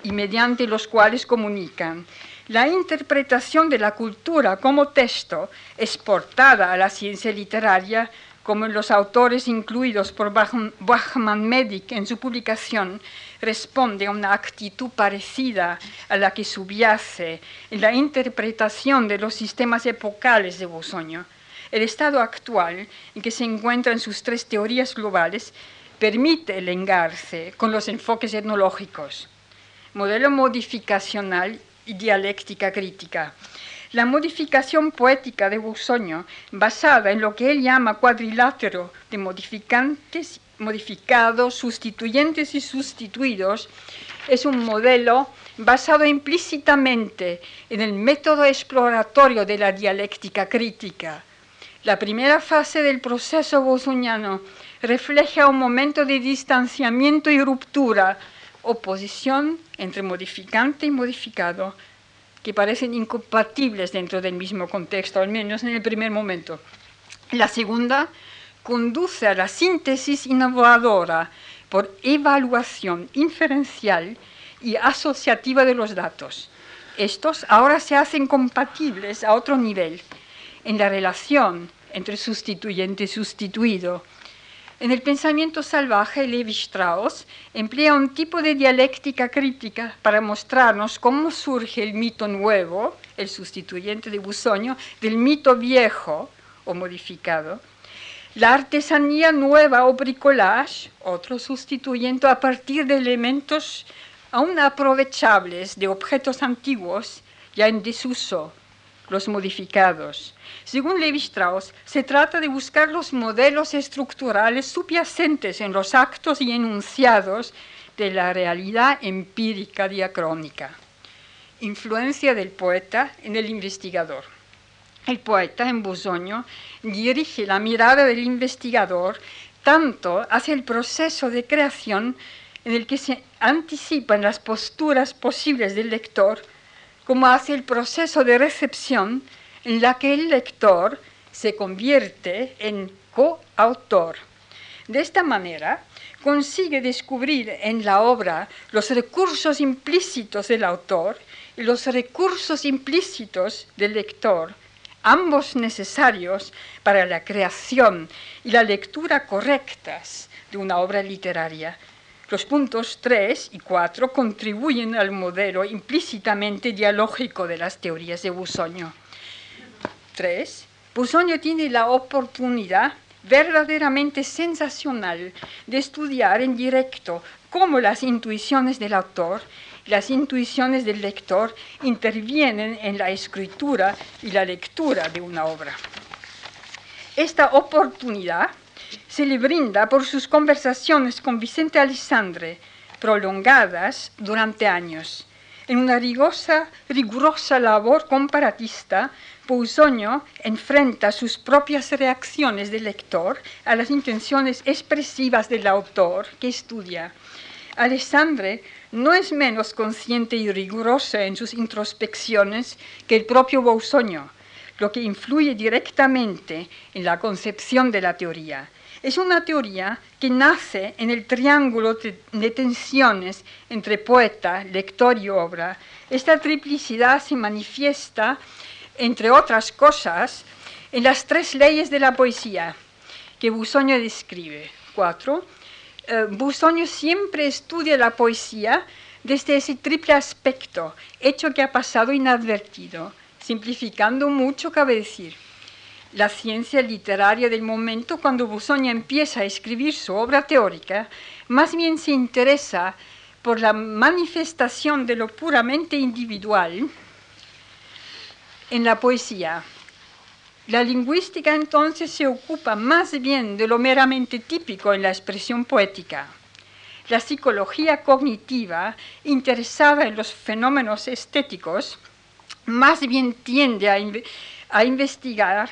y mediante los cuales comunican. La interpretación de la cultura como texto exportada a la ciencia literaria, como los autores incluidos por Bachmann-Medic en su publicación, responde a una actitud parecida a la que subyace en la interpretación de los sistemas epocales de Bosoño. El estado actual en que se encuentran sus tres teorías globales permite el engarce con los enfoques etnológicos, modelo modificacional y dialéctica crítica. La modificación poética de Busoño, basada en lo que él llama cuadrilátero de modificantes modificados, sustituyentes y sustituidos, es un modelo basado implícitamente en el método exploratorio de la dialéctica crítica. La primera fase del proceso bosoniano refleja un momento de distanciamiento y ruptura, oposición entre modificante y modificado, que parecen incompatibles dentro del mismo contexto, al menos en el primer momento. La segunda conduce a la síntesis innovadora por evaluación inferencial y asociativa de los datos. Estos ahora se hacen compatibles a otro nivel, en la relación entre sustituyente y sustituido. En el pensamiento salvaje, Levi Strauss emplea un tipo de dialéctica crítica para mostrarnos cómo surge el mito nuevo, el sustituyente de Busoño, del mito viejo o modificado, la artesanía nueva o bricolage, otro sustituyendo a partir de elementos aún aprovechables de objetos antiguos ya en desuso, los modificados. Según Levi Strauss, se trata de buscar los modelos estructurales subyacentes en los actos y enunciados de la realidad empírica diacrónica. Influencia del poeta en el investigador. El poeta en Busoño dirige la mirada del investigador tanto hacia el proceso de creación en el que se anticipan las posturas posibles del lector, como hacia el proceso de recepción en la que el lector se convierte en coautor. De esta manera, consigue descubrir en la obra los recursos implícitos del autor y los recursos implícitos del lector ambos necesarios para la creación y la lectura correctas de una obra literaria. Los puntos 3 y 4 contribuyen al modelo implícitamente dialógico de las teorías de Busoño. 3. Busoño tiene la oportunidad verdaderamente sensacional de estudiar en directo cómo las intuiciones del autor las intuiciones del lector intervienen en la escritura y la lectura de una obra. Esta oportunidad se le brinda por sus conversaciones con Vicente Alessandre, prolongadas durante años. En una rigurosa, rigurosa labor comparatista, Pousoño enfrenta sus propias reacciones del lector a las intenciones expresivas del autor que estudia. Alessandre no es menos consciente y rigurosa en sus introspecciones que el propio Bousoño, lo que influye directamente en la concepción de la teoría. Es una teoría que nace en el triángulo de tensiones entre poeta, lector y obra. Esta triplicidad se manifiesta entre otras cosas, en las tres leyes de la poesía que Busoño describe. Cuatro. Eh, siempre estudia la poesía desde ese triple aspecto, hecho que ha pasado inadvertido. Simplificando mucho, cabe decir. La ciencia literaria del momento, cuando Busoño empieza a escribir su obra teórica, más bien se interesa por la manifestación de lo puramente individual, en la poesía. La lingüística entonces se ocupa más bien de lo meramente típico en la expresión poética. La psicología cognitiva, interesada en los fenómenos estéticos, más bien tiende a, investigar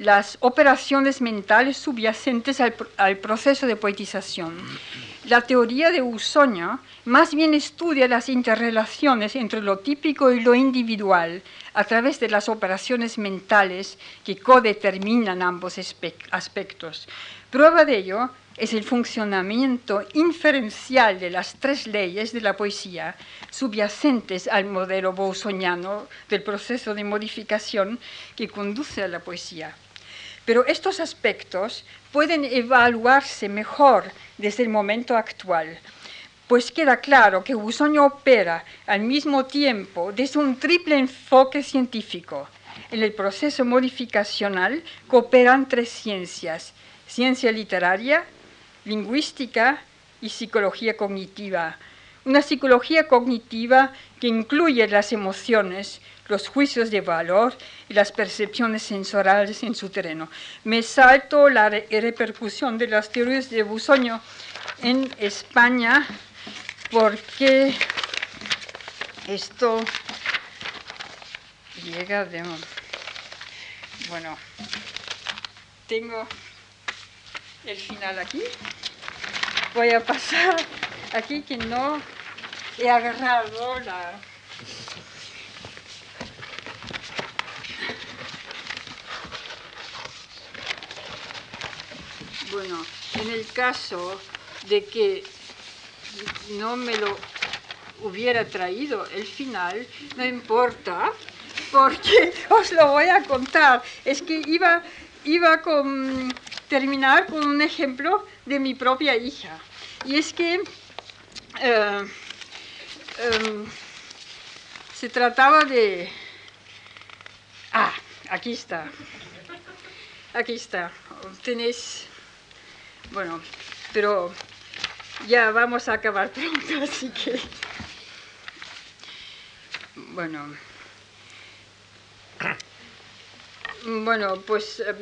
las operaciones mentales subyacentes al, proceso de poetización. La teoría de Usoño más bien estudia las interrelaciones entre lo típico y lo individual a través de las operaciones mentales que codeterminan ambos aspectos. Prueba de ello es el funcionamiento inferencial de las tres leyes de la poesía subyacentes al modelo bolsoniano del proceso de modificación que conduce a la poesía. Pero estos aspectos pueden evaluarse mejor desde el momento actual pues queda claro que Busoño opera al mismo tiempo desde un triple enfoque científico. En el proceso modificacional cooperan tres ciencias, ciencia literaria, lingüística y psicología cognitiva. Una psicología cognitiva que incluye las emociones, los juicios de valor y las percepciones sensoriales en su terreno. Me salto la repercusión de las teorías de Busoño en España porque esto llega de... Bueno, tengo el final aquí. Voy a pasar aquí que no he agarrado la... Bueno, en el caso de que no me lo hubiera traído el final, no importa, porque *laughs* os lo voy a contar. Es que iba, iba a terminar con un ejemplo de mi propia hija. Y es que eh, em, se trataba de... Ah, aquí está. Aquí está. Tenéis... Bueno, pero ya vamos a acabar pronto, *laughs* así que... Bueno. Bueno, pues em,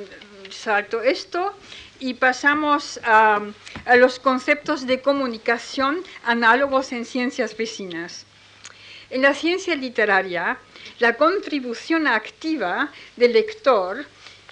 salto esto y pasamos a, a, los conceptos de comunicación análogos en ciencias vecinas. En la ciencia literaria, la contribución activa del lector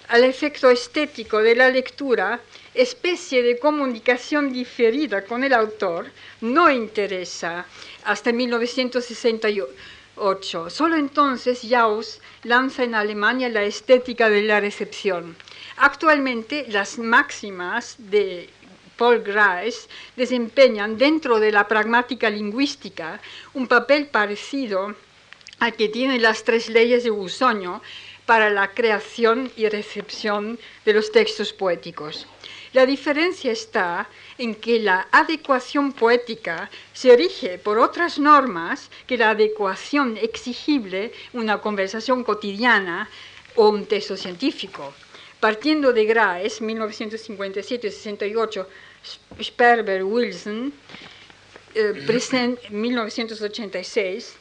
al efecto estético de la lectura especie de comunicación diferida con el autor no interesa hasta 1968. Solo entonces Jauss lanza en Alemania la estética de la recepción. Actualmente las máximas de Paul Grice desempeñan dentro de la pragmática lingüística un papel parecido al que tienen las tres leyes de Usoño para la creación y recepción de los textos poéticos. La diferencia está en que la adecuación poética se rige por otras normas que la adecuación exigible una conversación cotidiana o un texto científico. Partiendo de Graes, 1957-68, Sperber, Wilson, eh, 1986,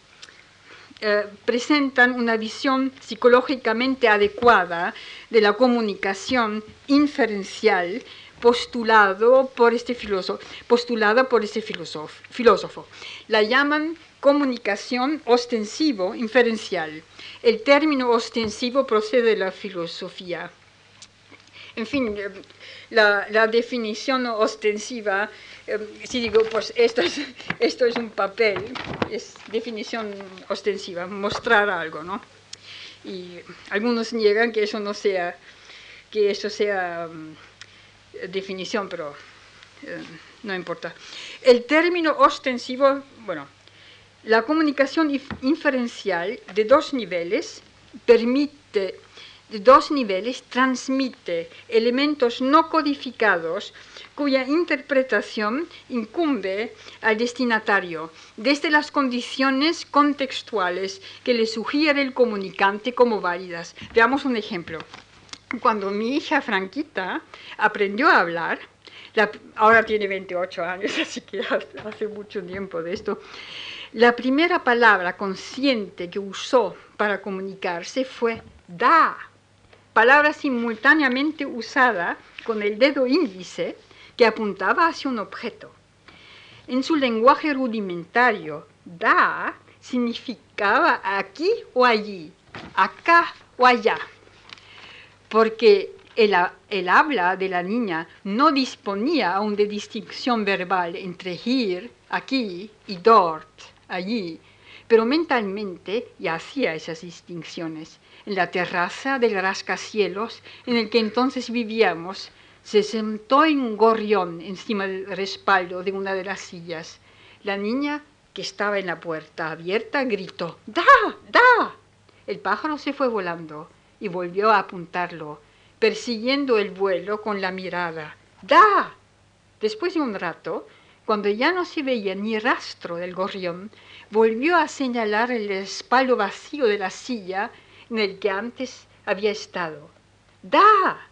eh, presentan una visión psicológicamente adecuada de la comunicación inferencial postulado por este filósofo, postulada por este filósofo, filósofo. La llaman comunicación ostensivo inferencial. El término ostensivo procede de la filosofía. En fin, la, definición ostensiva, eh, si digo, pues esto es, *laughs* esto es un papel, es definición ostensiva, mostrar algo, ¿no? Y algunos niegan que eso no sea, que eso sea mm, definición, pero eh, no importa. El término ostensivo, bueno, la comunicación inferencial de dos niveles permite de dos niveles transmite elementos no codificados cuya interpretación incumbe al destinatario desde las condiciones contextuales que le sugiere el comunicante como válidas. Veamos un ejemplo. Cuando mi hija Franquita aprendió a hablar, ahora tiene 28 años, *laughs* así que hace mucho tiempo de esto, la primera palabra consciente que usó para comunicarse fue da palabra simultáneamente usada con el dedo índice que apuntaba hacia un objeto. En su lenguaje rudimentario, da significaba aquí o allí, acá o allá, porque el, habla de la niña no disponía aún de distinción verbal entre hier, aquí, y dort, allí, pero mentalmente ya hacía esas distinciones en la terraza del rascacielos en el que entonces vivíamos, se sentó en un gorrión encima del respaldo de una de las sillas. La niña, que estaba en la puerta abierta, gritó, ¡Da! ¡Da! El pájaro se fue volando y volvió a apuntarlo, persiguiendo el vuelo con la mirada. ¡Da! Después de un rato, cuando ya no se veía ni rastro del gorrión, volvió a señalar el respaldo vacío de la silla en el que antes había estado. Da,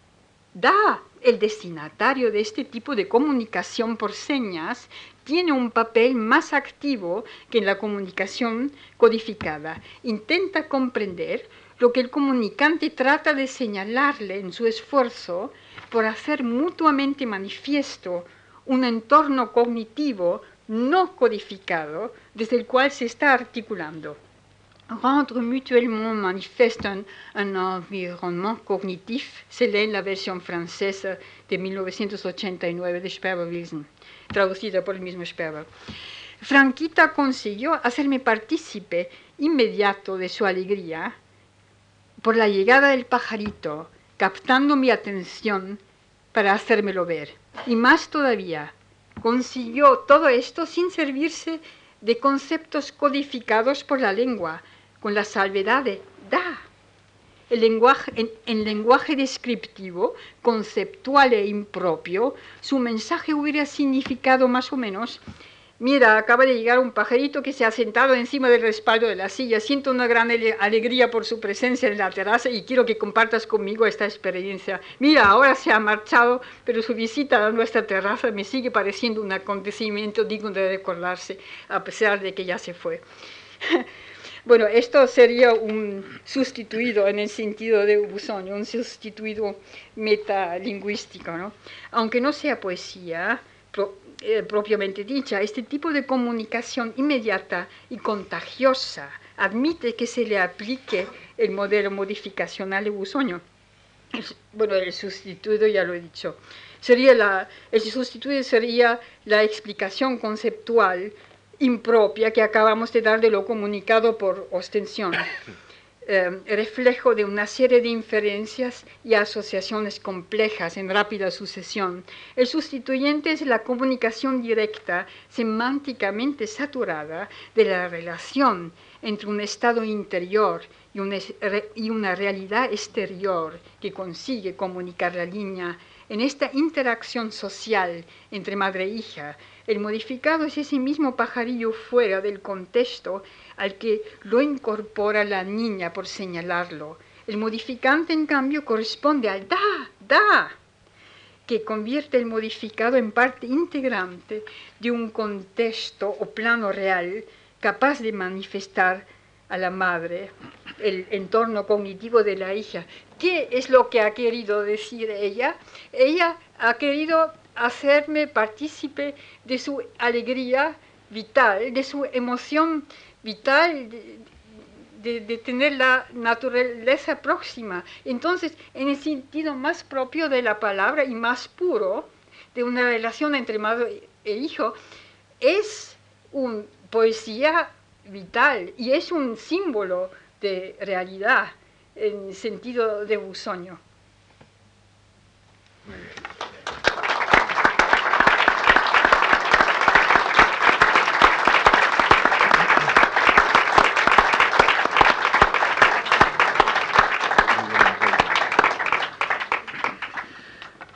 da, el destinatario de este tipo de comunicación por señas tiene un papel más activo que en la comunicación codificada. Intenta comprender lo que el comunicante trata de señalarle en su esfuerzo por hacer mutuamente manifiesto un entorno cognitivo no codificado desde el cual se está articulando rendre mutuellement manifeste un, environnement cognitif, c'est la versión francesa de 1989 de Sperber-Wilson, traducida por el mismo Sperber. Franquita consiguió hacerme partícipe inmediato de su alegría por la llegada del pajarito, captando mi atención para hacérmelo ver. Y más todavía, consiguió todo esto sin servirse de conceptos codificados por la lengua, con la salvedad de da. El lenguaje, en, lenguaje descriptivo, conceptual e impropio, su mensaje hubiera significado más o menos Mira, acaba de llegar un pajarito que se ha sentado encima del respaldo de la silla. Siento una gran alegría por su presencia en la terraza y quiero que compartas conmigo esta experiencia. Mira, ahora se ha marchado, pero su visita a nuestra terraza me sigue pareciendo un acontecimiento digno de recordarse, a pesar de que ya se fue. *laughs* Bueno, esto sería un sustituido en el sentido de Busoni, un sustituido metalingüístico, ¿no? Aunque no sea poesía eh, propiamente dicha, este tipo de comunicación inmediata y contagiosa admite que se le aplique el modelo modificacional de Busoni. Bueno, el sustituido ya lo he dicho. Sería la, el sustituido sería la explicación conceptual impropia que acabamos de dar de lo comunicado por ostensión, eh, reflejo de una serie de inferencias y asociaciones complejas en rápida sucesión. El sustituyente es la comunicación directa, semánticamente saturada, de la relación entre un estado interior y una, y una realidad exterior que consigue comunicar la línea en esta interacción social entre madre e hija, el modificado es ese mismo pajarillo fuera del contexto al que lo incorpora la niña por señalarlo. El modificante, en cambio, corresponde al da, da, que convierte el modificado en parte integrante de un contexto o plano real capaz de manifestar a la madre el entorno cognitivo de la hija. ¿Qué es lo que ha querido decir ella? Ella ha querido hacerme partícipe de su alegría vital, de su emoción vital, de, tener la naturaleza próxima. Entonces, en el sentido más propio de la palabra y más puro de una relación entre madre e hijo, es una poesía vital y es un símbolo de realidad en sentido de Busoño.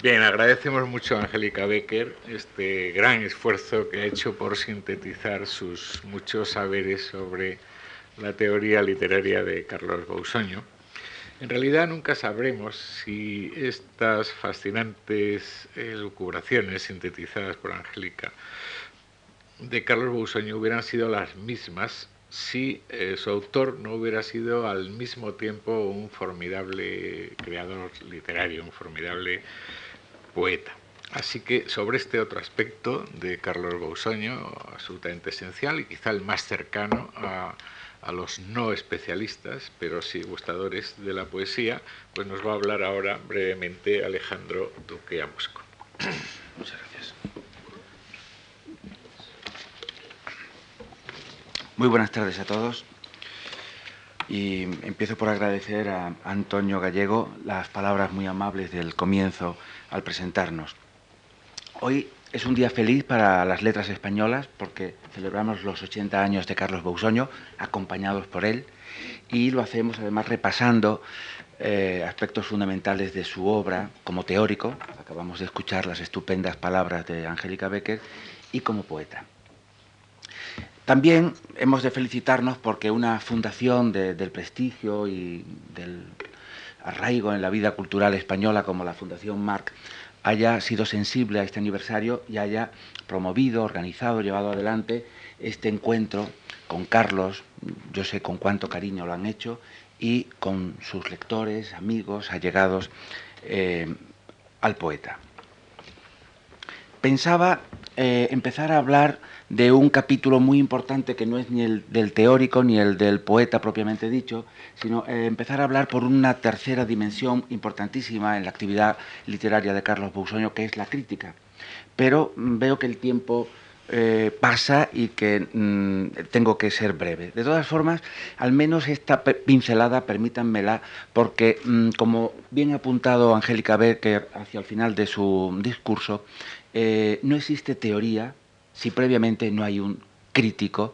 Bien, agradecemos mucho a Angélica Becker este gran esfuerzo que ha hecho por sintetizar sus muchos saberes sobre la teoría literaria de Carlos Bausoño. En realidad nunca sabremos si estas fascinantes elucubraciones sintetizadas por Angélica de Carlos Bausoño hubieran sido las mismas si eh, su autor no hubiera sido al mismo tiempo un formidable creador literario, un formidable poeta. Así que sobre este otro aspecto de Carlos Bausoño, absolutamente esencial y quizá el más cercano a, los no especialistas, pero sí gustadores de la poesía, pues nos va a hablar ahora brevemente Alejandro Duque Amusco. *coughs* Muchas gracias. Muy buenas tardes a todos. Y empiezo por agradecer a Antonio Gallego las palabras muy amables del comienzo al presentarnos. Hoy es un día feliz para las letras españolas porque celebramos los 80 años de Carlos Bausoño, acompañados por él, y lo hacemos además repasando eh, aspectos fundamentales de su obra como teórico, acabamos de escuchar las estupendas palabras de Angélica Becker, y como poeta. También hemos de felicitarnos porque una fundación del prestigio y del arraigo en la vida cultural española como la Fundación Marc haya sido sensible a este aniversario y haya promovido, organizado, llevado adelante este encuentro con Carlos, yo sé con cuánto cariño lo han hecho, y con sus lectores, amigos, allegados eh, al poeta. Pensaba eh, empezar a hablar de un capítulo muy importante que no es ni el del teórico ni el del poeta propiamente dicho, sino eh, empezar a hablar por una tercera dimensión importantísima en la actividad literaria de Carlos Bausoño, que es la crítica. Pero mm, veo que el tiempo eh, pasa y que mm, tengo que ser breve. De todas formas, al menos esta pincelada permítanmela, porque mm, como bien ha apuntado Angélica Becker hacia el final de su discurso, eh, no existe teoría si previamente no hay un crítico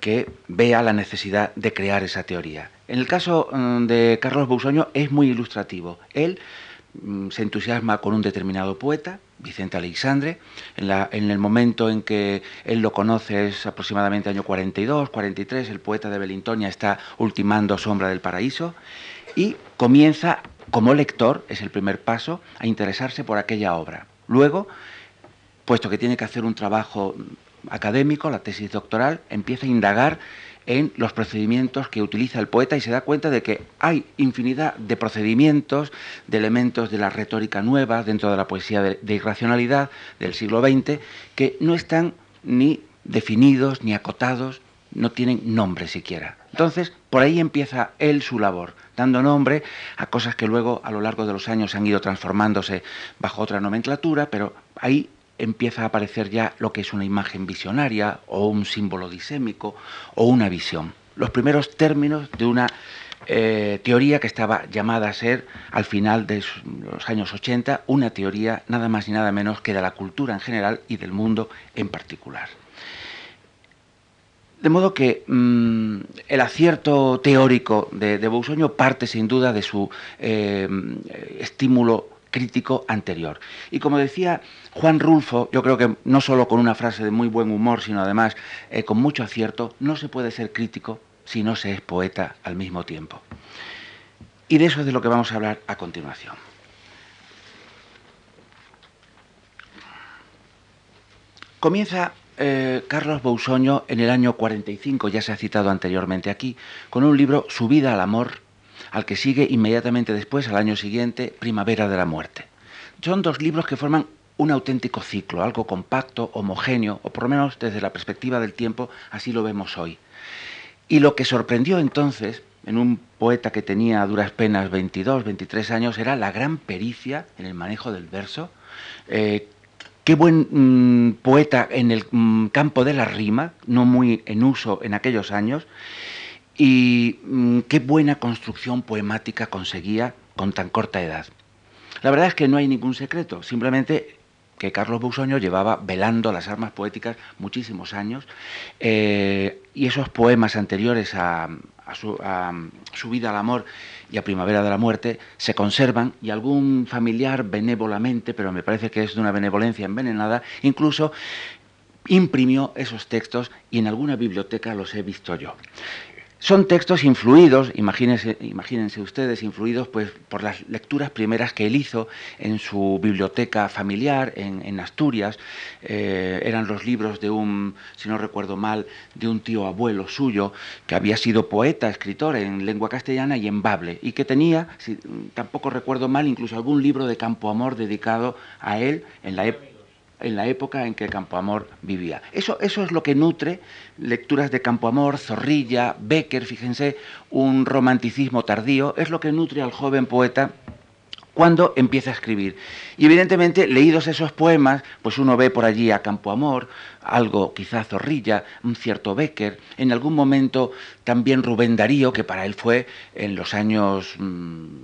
que vea la necesidad de crear esa teoría. En el caso mm, de Carlos Bausoño es muy ilustrativo. Él mm, se entusiasma con un determinado poeta, Vicente Alexandre, en, el momento en que él lo conoce es aproximadamente año 42, 43, el poeta de Belintonia está ultimando Sombra del Paraíso y comienza como lector, es el primer paso, a interesarse por aquella obra. Luego puesto que tiene que hacer un trabajo académico, la tesis doctoral, empieza a indagar en los procedimientos que utiliza el poeta y se da cuenta de que hay infinidad de procedimientos, de elementos de la retórica nueva dentro de la poesía de, irracionalidad del siglo XX que no están ni definidos ni acotados, no tienen nombre siquiera. Entonces, por ahí empieza él su labor, dando nombre a cosas que luego a lo largo de los años han ido transformándose bajo otra nomenclatura, pero ahí empieza a aparecer ya lo que es una imagen visionaria o un símbolo disémico o una visión. Los primeros términos de una eh, teoría que estaba llamada a ser, al final de los años 80, una teoría nada más y nada menos que de la cultura en general y del mundo en particular. De modo que mm, el acierto teórico de, de parte sin duda de su eh, estímulo crítico anterior. Y como decía Juan Rulfo, yo creo que no solo con una frase de muy buen humor, sino además eh, con mucho acierto, no se puede ser crítico si no se es poeta al mismo tiempo. Y de eso es de lo que vamos a hablar a continuación. Comienza eh, Carlos Bousoño en el año 45, ya se ha citado anteriormente aquí, con un libro Su vida al amor, al que sigue inmediatamente después, al año siguiente, Primavera de la Muerte. son dos libros que forman un auténtico ciclo, algo compacto, homogéneo, o por lo menos desde la perspectiva del tiempo, así lo vemos hoy. Y lo que sorprendió entonces en un poeta que tenía a duras penas 22, 23 años, era la gran pericia en el manejo del verso. Eh, qué buen mm, poeta en el mm, campo de la rima, no muy en uso en aquellos años, y mm, qué buena construcción poemática conseguía con tan corta edad. La verdad es que no hay ningún secreto, simplemente que Carlos Busoño llevaba velando las armas poéticas muchísimos años eh, y esos poemas anteriores a, su, su, vida al amor y a Primavera de la Muerte se conservan y algún familiar benévolamente, pero me parece que es de una benevolencia envenenada, incluso imprimió esos textos y en alguna biblioteca los he visto yo. Son textos influidos, imagínense, imagínense, ustedes, influidos pues, por las lecturas primeras que él hizo en su biblioteca familiar en, Asturias. Eh, eran los libros de un, si no recuerdo mal, de un tío abuelo suyo que había sido poeta, escritor en lengua castellana y en bable, y que tenía, si, tampoco recuerdo mal, incluso algún libro de Campo Amor dedicado a él en la época en la época en que Campoamor vivía. Eso, eso es lo que nutre lecturas de Campoamor, Zorrilla, Becker, fíjense, un romanticismo tardío, es lo que nutre al joven poeta cuando empieza a escribir. Y evidentemente, leídos esos poemas, pues uno ve por allí a Campoamor, algo quizá Zorrilla, un cierto Becker, en algún momento también Rubén Darío, que para él fue en los años... Mm,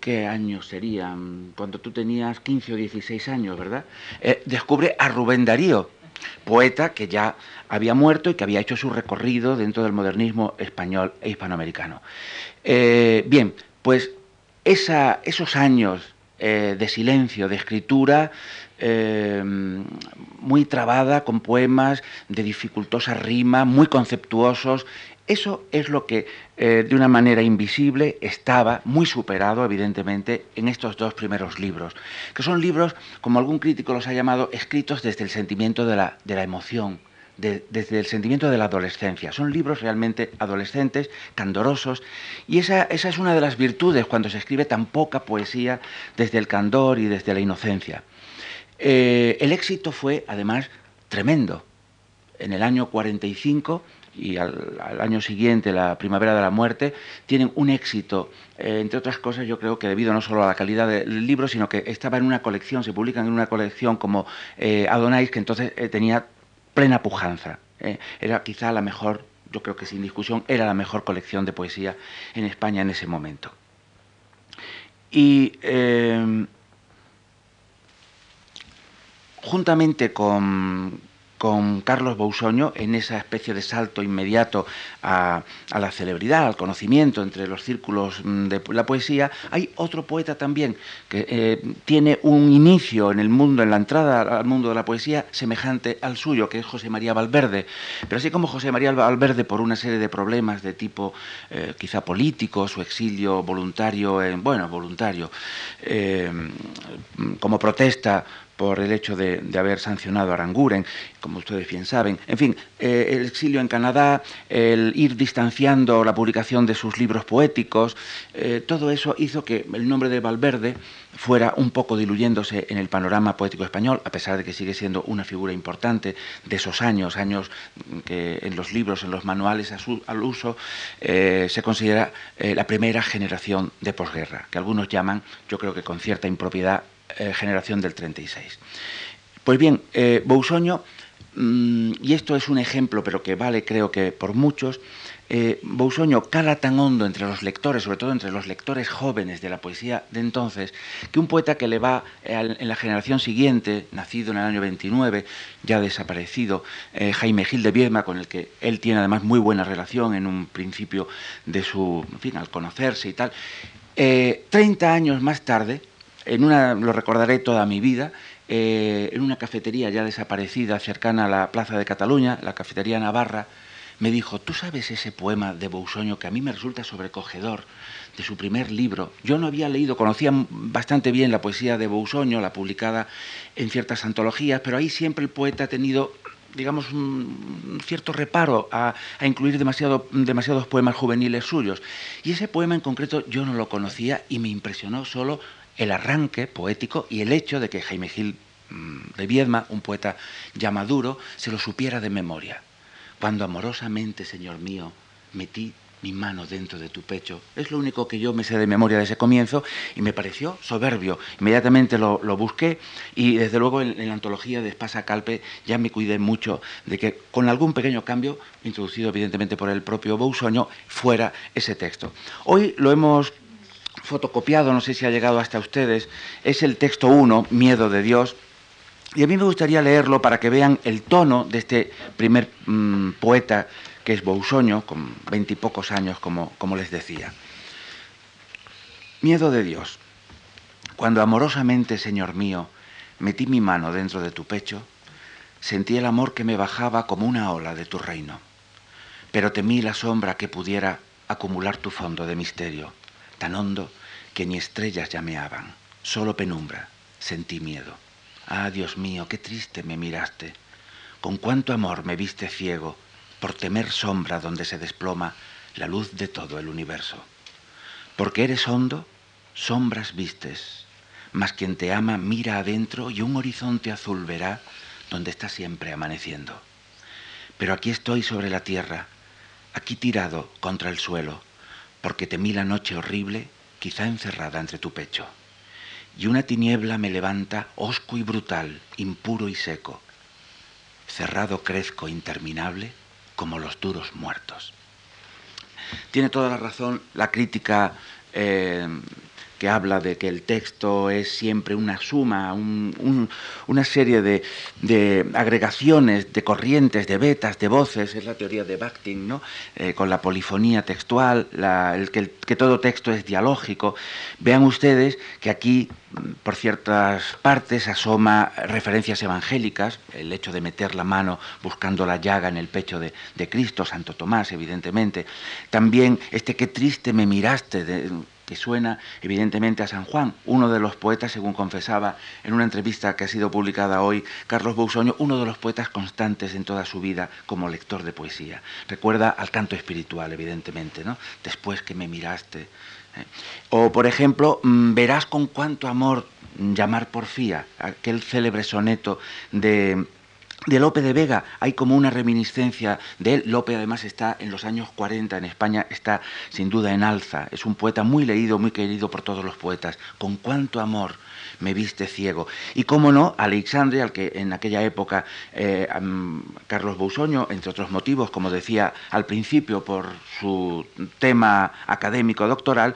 ¿qué años serían? Cuando tú tenías 15 o 16 años, ¿verdad? Eh, descubre a Rubén Darío, poeta que ya había muerto y que había hecho su recorrido dentro del modernismo español e hispanoamericano. Eh, bien, pues esos años eh, de silencio, de escritura, muy trabada, con poemas de dificultosa rima, muy conceptuosos, eso es lo que, eh, de una manera invisible, estaba muy superado, evidentemente, en estos dos primeros libros, que son libros, como algún crítico los ha llamado, escritos desde el sentimiento de la, emoción, desde el sentimiento de la adolescencia. Son libros realmente adolescentes, candorosos, y esa, es una de las virtudes cuando se escribe tan poca poesía desde el candor y desde la inocencia. Eh, el éxito fue, además, tremendo. En el año 45 y al, año siguiente, la Primavera de la Muerte, tienen un éxito, eh, entre otras cosas, yo creo que debido no solo a la calidad del libro, sino que estaba en una colección, se publican en una colección como eh, Adonais, que entonces eh, tenía plena pujanza. Era quizá la mejor, yo creo que sin discusión, era la mejor colección de poesía en España en ese momento. Y juntamente con, con Carlos Bousoño en esa especie de salto inmediato a, la celebridad, al conocimiento entre los círculos mm, de la poesía, hay otro poeta también que eh, tiene un inicio en el mundo, en la entrada al mundo de la poesía semejante al suyo, que es José María Valverde. Pero así como José María Valverde, por una serie de problemas de tipo eh, quizá político, su exilio voluntario, bueno, voluntario, eh, como protesta por el hecho de, haber sancionado a Aranguren, como ustedes bien saben. En fin, eh, el exilio en Canadá, el ir distanciando la publicación de sus libros poéticos, eh, todo eso hizo que el nombre de Valverde fuera un poco diluyéndose en el panorama poético español, a pesar de que sigue siendo una figura importante de esos años, años que en los libros, en los manuales al uso, eh, se considera la primera generación de posguerra, que algunos llaman, yo creo que con cierta impropiedad, eh, generación del 36. Pues bien, eh, Bousoño, mm, y esto es un ejemplo, pero que vale creo que por muchos, eh, Bousoño cala tan hondo entre los lectores, sobre todo entre los lectores jóvenes de la poesía de entonces, que un poeta que le va en la generación siguiente, nacido en el año 29, ya desaparecido, Jaime Gil de Viedma, con el que él tiene además muy buena relación en un principio de su, en fin, al conocerse y tal, 30 años más tarde, en una, lo recordaré toda mi vida, eh, en una cafetería ya desaparecida cercana a la Plaza de Cataluña, la cafetería Navarra, me dijo, ¿tú sabes ese poema de Bousoño que a mí me resulta sobrecogedor, de su primer libro? Yo no había leído, conocía bastante bien la poesía de Bousoño, la publicada en ciertas antologías, pero ahí siempre el poeta ha tenido digamos, un cierto reparo a, incluir demasiado, demasiados poemas juveniles suyos. Y ese poema en concreto yo no lo conocía y me impresionó solo el arranque poético y el hecho de que Jaime Gil mm, de Viedma, un poeta ya maduro, se lo supiera de memoria. Cuando amorosamente, Señor mío, metí mi mano dentro de tu pecho. Es lo único que yo me sé de memoria de ese comienzo y me pareció soberbio. Inmediatamente lo, busqué y desde luego en, la antología de Espasa Calpe ya me cuidé mucho de que con algún pequeño cambio, introducido evidentemente por el propio Bousoño, fuera ese texto. Hoy lo hemos fotocopiado, no sé si ha llegado hasta ustedes, es el texto 1, Miedo de Dios, y a mí me gustaría leerlo para que vean el tono de este primer mm, poeta que es Bousoño, con veintipocos años, como, como les decía. Miedo de Dios. Cuando amorosamente, Señor mío, metí mi mano dentro de tu pecho, sentí el amor que me bajaba como una ola de tu reino. Pero temí la sombra que pudiera acumular tu fondo de misterio, tan hondo que ni estrellas llameaban, solo penumbra. Sentí miedo. Ah, Dios mío, qué triste me miraste. Con cuánto amor me viste ciego por temer sombra donde se desploma la luz de todo el universo. Porque eres hondo, sombras vistes, mas quien te ama mira adentro y un horizonte azul verá donde está siempre amaneciendo. Pero aquí estoy sobre la tierra, aquí tirado contra el suelo, porque temí la noche horrible, quizá encerrada entre tu pecho. Y una tiniebla me levanta, hosco y brutal, impuro y seco. Cerrado crezco interminable, como los duros muertos. Tiene toda la razón la crítica eh, que habla de que el texto es siempre una suma, una serie de, agregaciones, de corrientes, de vetas, de voces, es la teoría de Bakhtin, ¿no? Eh, con la polifonía textual, el, que, que todo texto es dialógico. Vean ustedes que aquí por ciertas partes asoma referencias evangélicas, el hecho de meter la mano buscando la llaga en el pecho de, Cristo, Santo Tomás, evidentemente. También este qué triste me miraste, que suena evidentemente a San Juan, uno de los poetas, según confesaba en una entrevista que ha sido publicada hoy, Carlos Bousoño, uno de los poetas constantes en toda su vida como lector de poesía. Recuerda al canto espiritual, evidentemente, ¿no? Después que me miraste, o, por ejemplo, mm, verás con cuánto amor llamar porfía, aquel célebre soneto de, de Lope de Vega. Hay como una reminiscencia de él. Lope además está en los años 40 en España, está sin duda en alza. Es un poeta muy leído, muy querido por todos los poetas. Con cuánto amor me viste ciego. Y cómo no, Alexandre, al que en aquella época eh, Carlos Bousoño, entre otros motivos, como decía al principio, por su tema académico doctoral,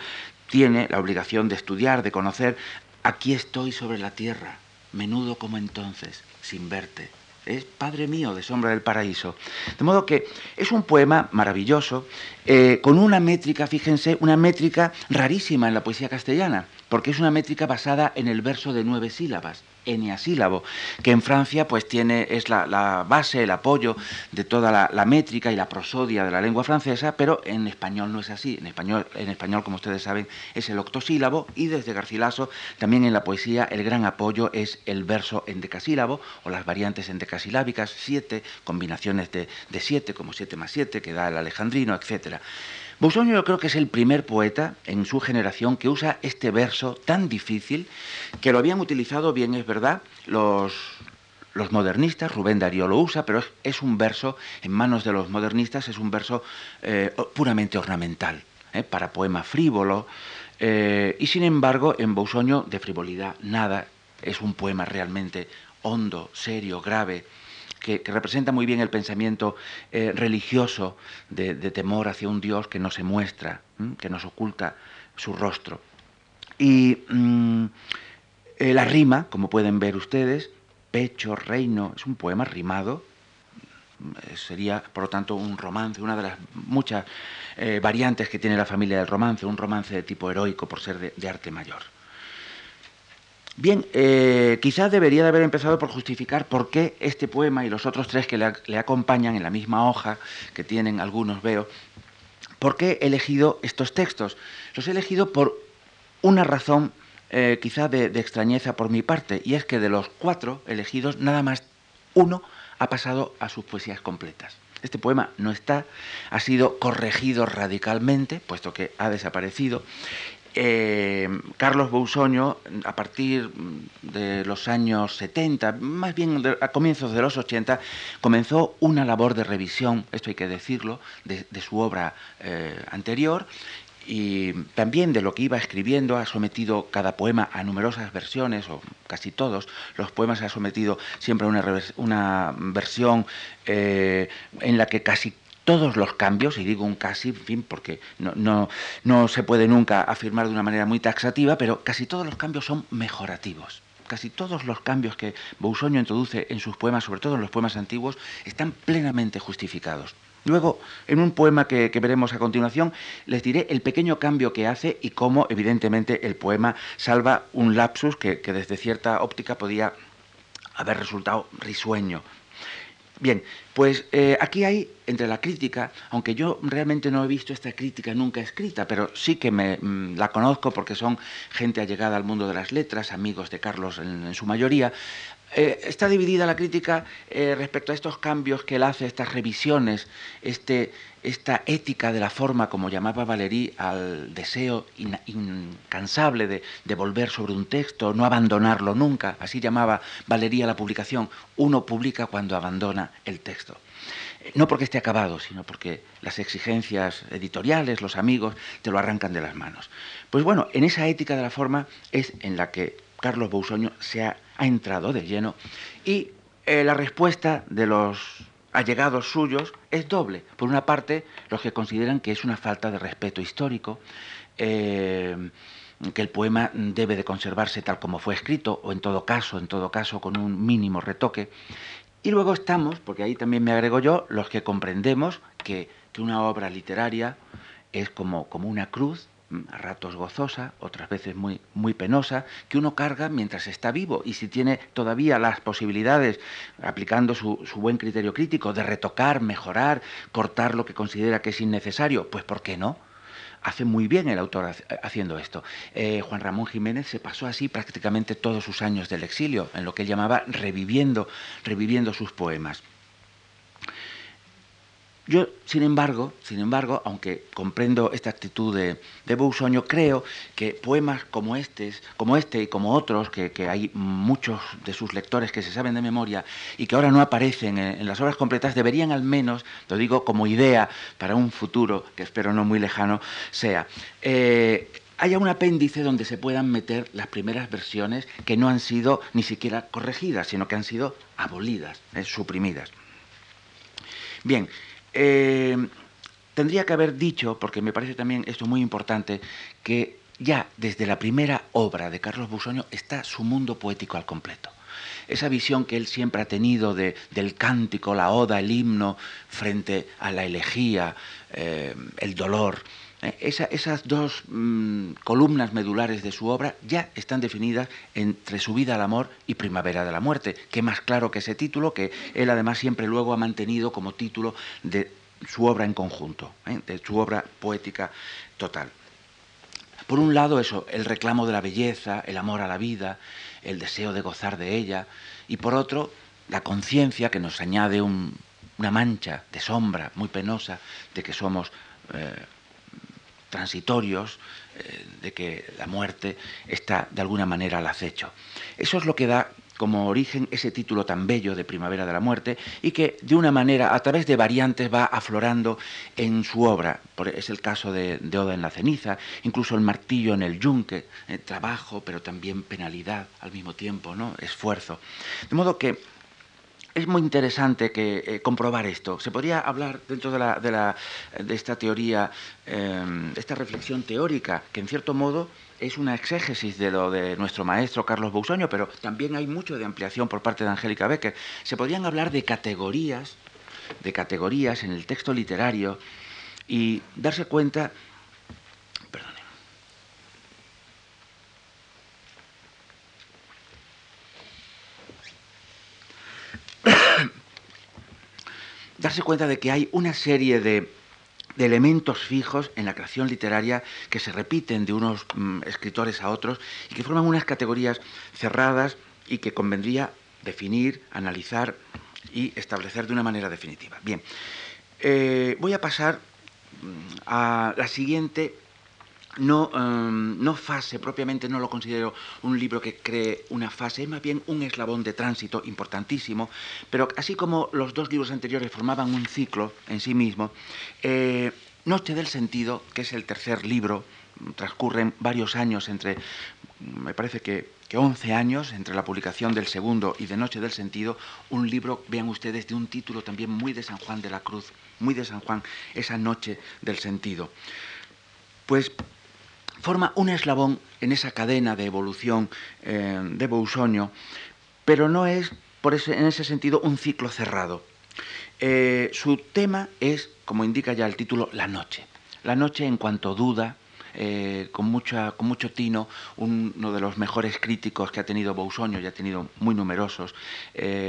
tiene la obligación de estudiar, de conocer. Aquí estoy sobre la tierra, menudo como entonces, sin verte. Es Padre mío de Sombra del Paraíso. De modo que es un poema maravilloso, eh, con una métrica, fíjense, una métrica rarísima en la poesía castellana porque es una métrica basada en el verso de nueve sílabas, eneasílabo, que en Francia pues tiene, es la, base, el apoyo de toda la, métrica y la prosodia de la lengua francesa, pero en español no es así. En español, en español, como ustedes saben, es el octosílabo y desde Garcilaso también en la poesía el gran apoyo es el verso en decasílabo o las variantes en decasilábicas, siete combinaciones de, de siete, como siete más siete, que da el alejandrino, etcétera. Bousoño yo creo que es el primer poeta en su generación que usa este verso tan difícil, que lo habían utilizado, bien es verdad, los, los modernistas, Rubén Darío lo usa, pero es, un verso, en manos de los modernistas, es un verso eh, puramente ornamental, eh, para poema frívolo, eh, y sin embargo en Bousoño de frivolidad nada, es un poema realmente hondo, serio, grave, que, representa muy bien el pensamiento eh, religioso de, temor hacia un Dios que no se muestra, que nos oculta su rostro. Y mm, eh, la rima, como pueden ver ustedes, pecho, reino, es un poema rimado, eh, sería, por lo tanto, un romance, una de las muchas variantes que tiene la familia del romance, un romance de tipo heroico por ser de arte mayor. Bien, eh, quizás debería de haber empezado por justificar por qué este poema y los otros tres que le, acompañan en la misma hoja, que tienen algunos veo, por qué he elegido estos textos. Los he elegido por una razón eh, quizá de, de extrañeza por mi parte, y es que de los cuatro elegidos, nada más uno ha pasado a sus poesías completas. Este poema no está, ha sido corregido radicalmente, puesto que ha desaparecido, eh, Carlos Bousoño, a partir de los años 70, más bien a comienzos de los 80, comenzó una labor de revisión, esto hay que decirlo, de, su obra eh, anterior y también de lo que iba escribiendo, ha sometido cada poema a numerosas versiones, o casi todos los poemas ha sometido siempre a una, una versión eh, en la que casi todos los cambios, y digo un casi, en fin, porque no, no, se puede nunca afirmar de una manera muy taxativa, pero casi todos los cambios son mejorativos casi todos los cambios que Bousoño introduce en sus poemas, sobre todo en los poemas antiguos, están plenamente justificados. Luego, en un poema que, veremos a continuación, les diré el pequeño cambio que hace y cómo, evidentemente, el poema salva un lapsus que desde cierta óptica podía haber resultado risueño. Bien, pues eh, aquí hay entre la crítica, aunque yo realmente no he visto esta crítica nunca escrita, pero sí que me, mm, la conozco porque son gente allegada al mundo de las letras, amigos de Carlos en su mayoría, eh, está dividida la crítica eh, respecto a estos cambios que él hace, estas revisiones, este, esta ética de la forma, como llamaba Valéry, al deseo incansable de, volver sobre un texto, no abandonarlo nunca, así llamaba Valéry a la publicación, uno publica cuando abandona el texto. Eh, no porque esté acabado, sino porque las exigencias editoriales, los amigos, te lo arrancan de las manos. Pues bueno, en esa ética de la forma es en la que Carlos Bousoño se ha, entrado de lleno y eh, la respuesta de los allegados suyos es doble. Por una parte, los que consideran que es una falta de respeto histórico, eh, que el poema debe de conservarse tal como fue escrito, o en todo caso, en todo caso, con un mínimo retoque. Y luego estamos, porque ahí también me agrego yo, los que comprendemos que, que una obra literaria es como, como una cruz a ratos gozosa, otras veces muy, muy penosa, que uno carga mientras está vivo y si tiene todavía las posibilidades, aplicando su, su, buen criterio crítico, de retocar, mejorar, cortar lo que considera que es innecesario, pues ¿por qué no? Hace muy bien el autor haciendo esto. Eh, Juan Ramón Jiménez se pasó así prácticamente todos sus años del exilio, en lo que él llamaba reviviendo, reviviendo sus poemas. Yo, sin embargo, sin embargo, aunque comprendo esta actitud de, de creo que poemas como este, como este y como otros, que, hay muchos de sus lectores que se saben de memoria y que ahora no aparecen en, las obras completas, deberían al menos, lo digo como idea para un futuro, que espero no muy lejano, sea, eh, haya un apéndice donde se puedan meter las primeras versiones que no han sido ni siquiera corregidas, sino que han sido abolidas, eh, suprimidas. Bien, eh, tendría que haber dicho, porque me parece también esto muy importante, que ya desde la primera obra de Carlos Busoño está su mundo poético al completo. Esa visión que él siempre ha tenido de, del cántico, la oda, el himno, frente a la elegía, eh, el dolor, eh, esas dos mm, columnas medulares de su obra ya están definidas entre su vida al amor y primavera de la muerte, que más claro que ese título, que él además siempre luego ha mantenido como título de su obra en conjunto, ¿eh? de su obra poética total. Por un lado eso, el reclamo de la belleza, el amor a la vida, el deseo de gozar de ella, y por otro, la conciencia que nos añade una mancha de sombra muy penosa de que somos... Eh, transitorios, eh, de que la muerte está de alguna manera al acecho. Eso es lo que da como origen ese título tan bello de Primavera de la Muerte y que de una manera, a través de variantes, va aflorando en su obra. Es el caso de, Oda en la ceniza, incluso el martillo en el yunque, eh, trabajo, pero también penalidad al mismo tiempo, ¿no? esfuerzo. De modo que es muy interesante que, eh, comprobar esto. Se podría hablar dentro de, la, de, la, de esta teoría, eh, esta reflexión teórica, que en cierto modo es una exégesis de lo de nuestro maestro Carlos Bousoño, pero también hay mucho de ampliación por parte de Angélica Becker. Se podrían hablar de categorías, de categorías en el texto literario y darse cuenta darse cuenta de que hay una serie de, elementos fijos en la creación literaria que se repiten de unos mm, escritores a otros y que forman unas categorías cerradas y que convendría definir, analizar y establecer de una manera definitiva. Bien, eh, voy a pasar mm, a la siguiente no, em, no fase, propiamente no lo considero un libro que cree una fase, es más bien un eslabón de tránsito importantísimo, pero así como los dos libros anteriores formaban un ciclo en sí mismo, eh, Noche del Sentido, que es el tercer libro, transcurren varios años entre, me parece que, que 11 años entre la publicación del segundo y de Noche del Sentido, un libro, vean ustedes, de un título también muy de San Juan de la Cruz, muy de San Juan, esa Noche del Sentido. Pues forma un eslabón en esa cadena de evolución eh, de Boussoño, pero no es por en ese sentido un ciclo cerrado. Eh, su tema es, como indica ya el título, la noche. La noche en cuanto duda, eh, con, mucha, con mucho tino, uno de los mejores críticos que ha tenido Boussoño, y ha tenido muy numerosos,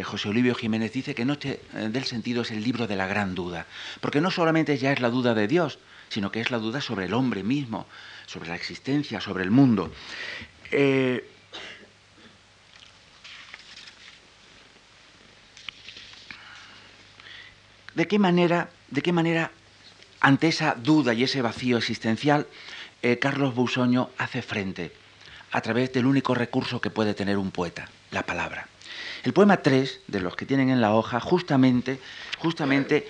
José Olivio Jiménez, dice que Noche del Sentido es el libro de la gran duda, porque no solamente ya es la duda de Dios, sino que es la duda sobre el hombre mismo, sobre la existencia, sobre el mundo. Eh, ¿De qué manera, de qué manera ante esa duda y ese vacío existencial, eh, Carlos Busoño hace frente a través del único recurso que puede tener un poeta, la palabra? El poema 3, de los que tienen en la hoja, justamente, justamente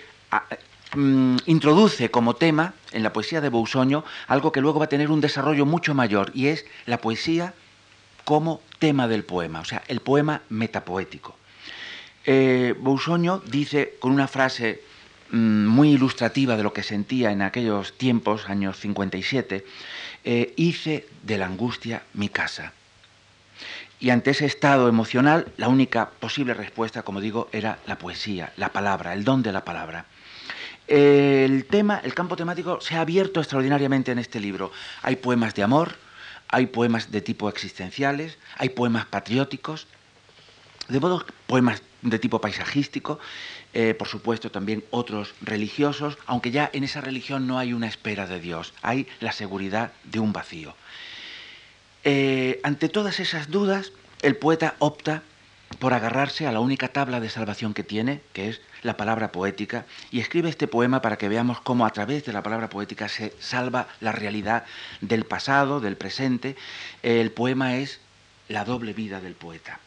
Mm, introduce como tema en la poesía de Bousoño algo que luego va a tener un desarrollo mucho mayor y es la poesía como tema del poema, o sea, el poema metapoético. Eh, dice con una frase mm, muy ilustrativa de lo que sentía en aquellos tiempos, años 57, eh, hice de la angustia mi casa. Y ante ese estado emocional, la única posible respuesta, como digo, era la poesía, la palabra, el don de la palabra. El tema, el campo temático se ha abierto extraordinariamente en este libro. Hay poemas de amor, hay poemas de tipo existenciales, hay poemas patrióticos, de modo poemas de tipo paisajístico, eh, por supuesto también otros religiosos, aunque ya en esa religión no hay una espera de Dios, hay la seguridad de un vacío. Eh, ante todas esas dudas, el poeta opta por agarrarse a la única tabla de salvación que tiene, que es la palabra poética, y escribe este poema para que veamos cómo a través de la palabra poética se salva la realidad del pasado, del presente. El poema es la doble vida del poeta.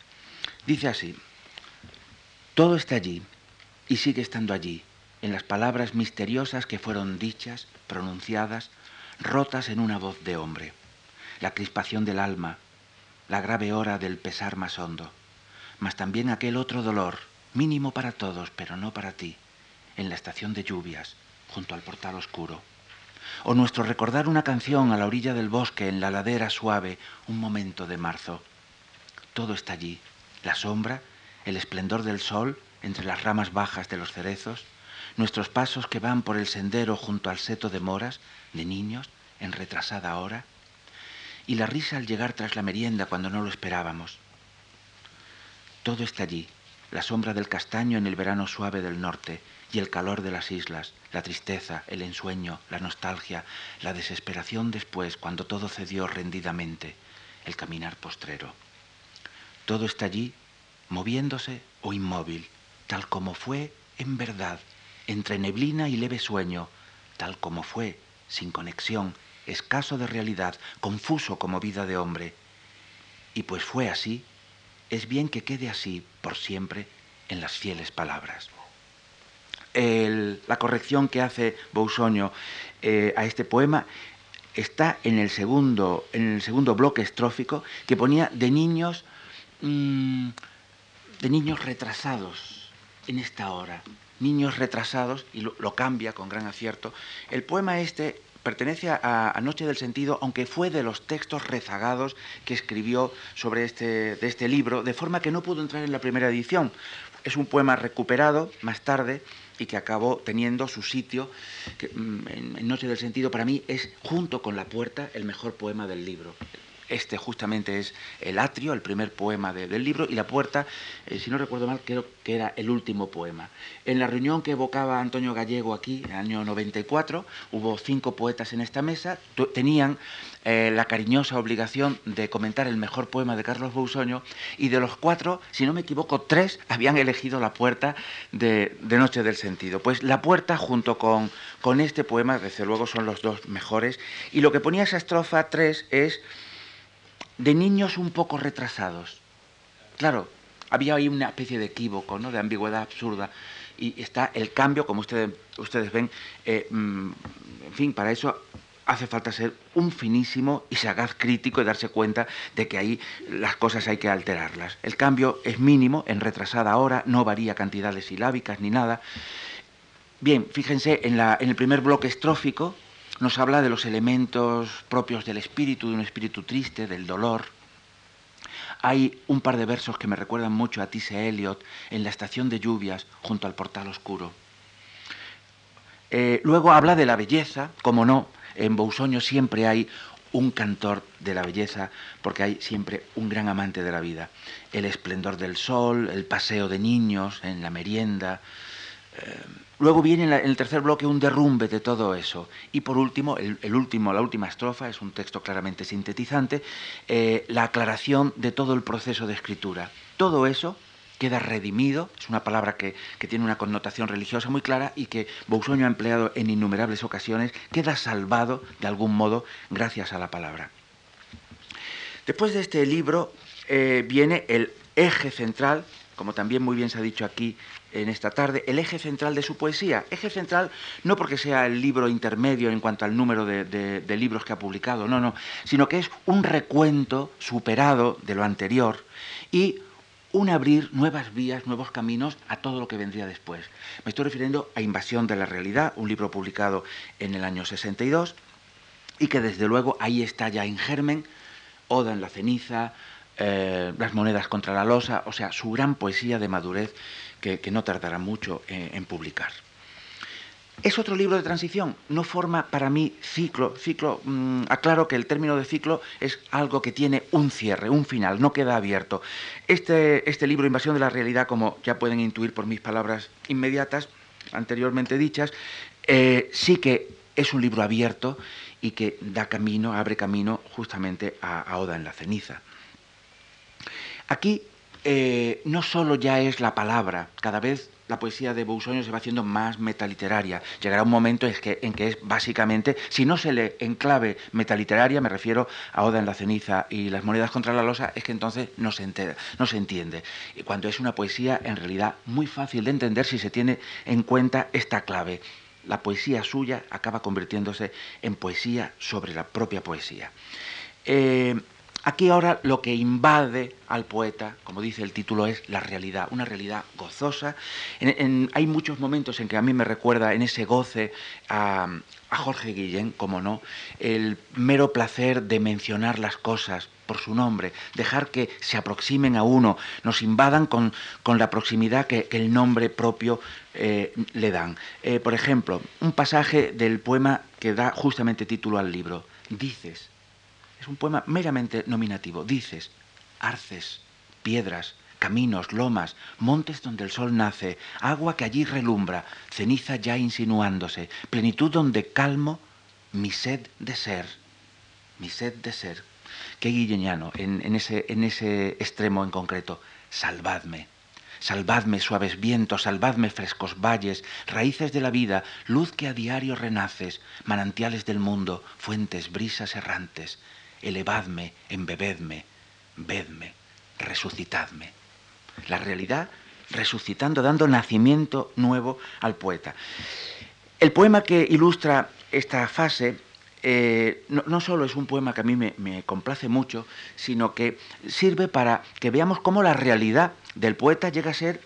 Dice así, todo está allí y sigue estando allí, en las palabras misteriosas que fueron dichas, pronunciadas, rotas en una voz de hombre, la crispación del alma, la grave hora del pesar más hondo mas también aquel otro dolor, mínimo para todos, pero no para ti, en la estación de lluvias, junto al portal oscuro. O nuestro recordar una canción a la orilla del bosque, en la ladera suave, un momento de marzo. Todo está allí, la sombra, el esplendor del sol entre las ramas bajas de los cerezos, nuestros pasos que van por el sendero junto al seto de moras, de niños, en retrasada hora, y la risa al llegar tras la merienda cuando no lo esperábamos, todo está allí, la sombra del castaño en el verano suave del norte y el calor de las islas, la tristeza, el ensueño, la nostalgia, la desesperación después cuando todo cedió rendidamente, el caminar postrero. Todo está allí, moviéndose o inmóvil, tal como fue en verdad, entre neblina y leve sueño, tal como fue, sin conexión, escaso de realidad, confuso como vida de hombre. Y pues fue así, es bien que quede así por siempre en las fieles palabras. la corrección que hace Bousoño eh, a este poema está en el, segundo, en el segundo bloque estrófico que ponía de niños, mm, de niños retrasados en esta hora, niños retrasados, y lo cambia con gran acierto. El poema este pertenece a, Noche del Sentido, aunque fue de los textos rezagados que escribió sobre este, de este libro, de forma que no pudo entrar en la primera edición. Es un poema recuperado más tarde y que acabó teniendo su sitio que, mm, en, Noche del Sentido. Para mí es, junto con La Puerta, el mejor poema del libro. Este justamente es el atrio, el primer poema del libro, y la puerta, eh, si no recuerdo mal, creo que era el último poema. En la reunión que evocaba Antonio Gallego aquí, en el año 94, hubo cinco poetas en esta mesa, tenían eh, la cariñosa obligación de comentar el mejor poema de Carlos Bousoño, y de los cuatro, si no me equivoco, tres habían elegido la puerta de, Noche del Sentido. Pues la puerta, junto con, con este poema, desde luego son los dos mejores, y lo que ponía esa estrofa 3 es de niños un poco retrasados. Claro, había ahí una especie de equívoco, ¿no? de ambigüedad absurda. Y está el cambio, como ustedes, ustedes ven, eh, mm, en fin, para eso hace falta ser un finísimo y sagaz crítico y darse cuenta de que ahí las cosas hay que alterarlas. El cambio es mínimo, en retrasada hora, no varía cantidades silábicas ni nada. Bien, fíjense, en, la, en el primer bloque estrófico, nos habla de los elementos propios del espíritu, de un espíritu triste, del dolor. Hay un par de versos que me recuerdan mucho a T.C. Eliot en la estación de lluvias junto al portal oscuro. Eh, luego habla de la belleza, como no, en Bousoño siempre hay un cantor de la belleza, porque hay siempre un gran amante de la vida. El esplendor del sol, el paseo de niños en la merienda, eh, luego viene en, el tercer bloque un derrumbe de todo eso. Y por último, el, último, la última estrofa, es un texto claramente sintetizante, eh, la aclaración de todo el proceso de escritura. Todo eso queda redimido, es una palabra que, que, tiene una connotación religiosa muy clara y que Bousoño ha empleado en innumerables ocasiones, queda salvado de algún modo gracias a la palabra. Después de este libro eh, viene el eje central, como también muy bien se ha dicho aquí en esta tarde, el eje central de su poesía. Eje central no porque sea el libro intermedio en cuanto al número de, libros que ha publicado, no, no, sino que es un recuento superado de lo anterior y un abrir nuevas vías, nuevos caminos a todo lo que vendría después. Me estoy refiriendo a Invasión de la Realidad, un libro publicado en el año 62 y que desde luego ahí está ya en germen, Oda en la ceniza, eh, Las monedas contra la losa, o sea, su gran poesía de madurez que, no tardará mucho en, publicar. Es otro libro de transición, no forma para mí ciclo. Ciclo, mm, aclaro que el término de ciclo es algo que tiene un cierre, un final, no queda abierto. Este, este libro, Invasión de la Realidad, como ya pueden intuir por mis palabras inmediatas, anteriormente dichas, eh, sí que es un libro abierto y que da camino, abre camino justamente a, a Oda en la ceniza. Aquí eh, no solo ya es la palabra, cada vez la poesía de Bousoño se va haciendo más metaliteraria. Llegará un momento en que, es básicamente, si no se lee en clave metaliteraria, me refiero a Oda en la ceniza y las monedas contra la losa, es que entonces no se, entera, no se entiende. Y cuando es una poesía en realidad muy fácil de entender si se tiene en cuenta esta clave. La poesía suya acaba convirtiéndose en poesía sobre la propia poesía. Eh, Aquí ahora lo que invade al poeta, como dice el título, es la realidad, una realidad gozosa. hay muchos momentos en que a mí me recuerda en ese goce a, Jorge Guillén, como no, el mero placer de mencionar las cosas por su nombre, dejar que se aproximen a uno, nos invadan con, la proximidad que, el nombre propio eh, le dan. Eh, por ejemplo, un pasaje del poema que da justamente título al libro. Dices, es un poema meramente nominativo. Dices, arces, piedras, caminos, lomas, montes donde el sol nace, agua que allí relumbra, ceniza ya insinuándose, plenitud donde calmo mi sed de ser, mi sed de ser. Qué guilleñano en, ese, en ese extremo en concreto. Salvadme, salvadme suaves vientos, salvadme frescos valles, raíces de la vida, luz que a diario renaces, manantiales del mundo, fuentes, brisas errantes, elevadme, embebedme, vedme, resucitadme. La realidad resucitando, dando nacimiento nuevo al poeta. El poema que ilustra esta fase eh, no, solo es un poema que a mí me, me, complace mucho, sino que sirve para que veamos cómo la realidad del poeta llega a ser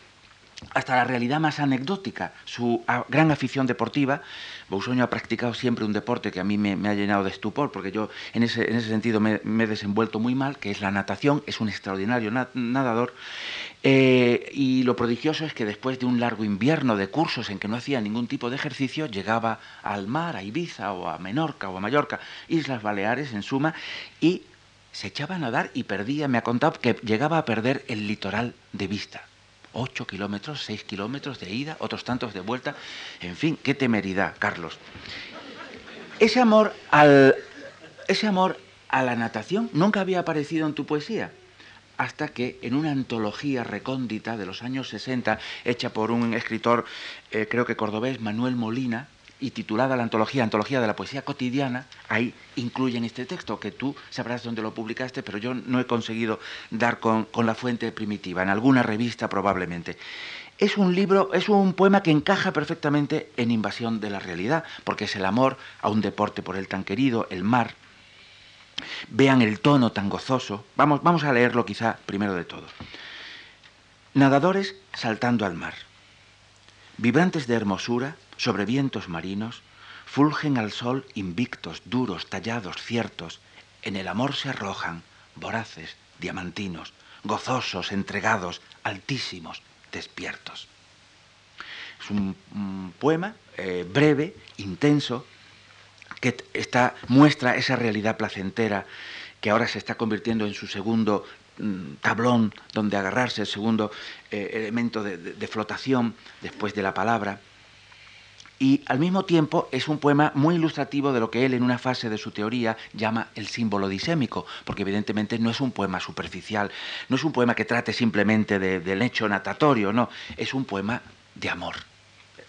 hasta la realidad más anecdótica, su gran afición deportiva. Bousoño ha practicado siempre un deporte que a mí me, ha llenado de estupor, porque yo en ese, en ese sentido me, he desenvuelto muy mal, que es la natación, es un extraordinario nadador. Eh, y lo prodigioso es que después de un largo invierno de cursos en que no hacía ningún tipo de ejercicio, llegaba al mar, a Ibiza o a Menorca o a Mallorca, Islas Baleares en suma, y se echaba a nadar y perdía, me ha contado que llegaba a perder el litoral de vista. Ocho kilómetros, seis kilómetros de ida, otros tantos de vuelta. En fin, qué temeridad, Carlos. Ese amor al, ese amor a la natación nunca había aparecido en tu poesía hasta que en una antología recóndita de los años 60, hecha por un escritor, eh, creo que cordobés, Manuel Molina, y titulada la antología, Antología de la Poesía Cotidiana, ahí incluyen este texto, que tú sabrás dónde lo publicaste, pero yo no he conseguido dar con, la fuente primitiva, en alguna revista probablemente. Es un libro, es un poema que encaja perfectamente en Invasión de la Realidad, porque es el amor a un deporte por él tan querido, el mar, Vean el tono tan gozoso. Vamos, vamos a leerlo quizá primero de todo. Nadadores saltando al mar. Vibrantes de hermosura, sobre vientos marinos, fulgen al sol invictos, duros, tallados, ciertos. En el amor se arrojan, voraces, diamantinos, gozosos, entregados, altísimos, despiertos. Es un, poema eh, breve, intenso, que está, muestra esa realidad placentera que ahora se está convirtiendo en su segundo mm, tablón donde agarrarse, el segundo eh, elemento de, de, flotación después de la palabra. Y al mismo tiempo es un poema muy ilustrativo de lo que él en una fase de su teoría llama el símbolo disémico, porque evidentemente no es un poema superficial, no es un poema que trate simplemente del hecho natatorio, no, es un poema de amor,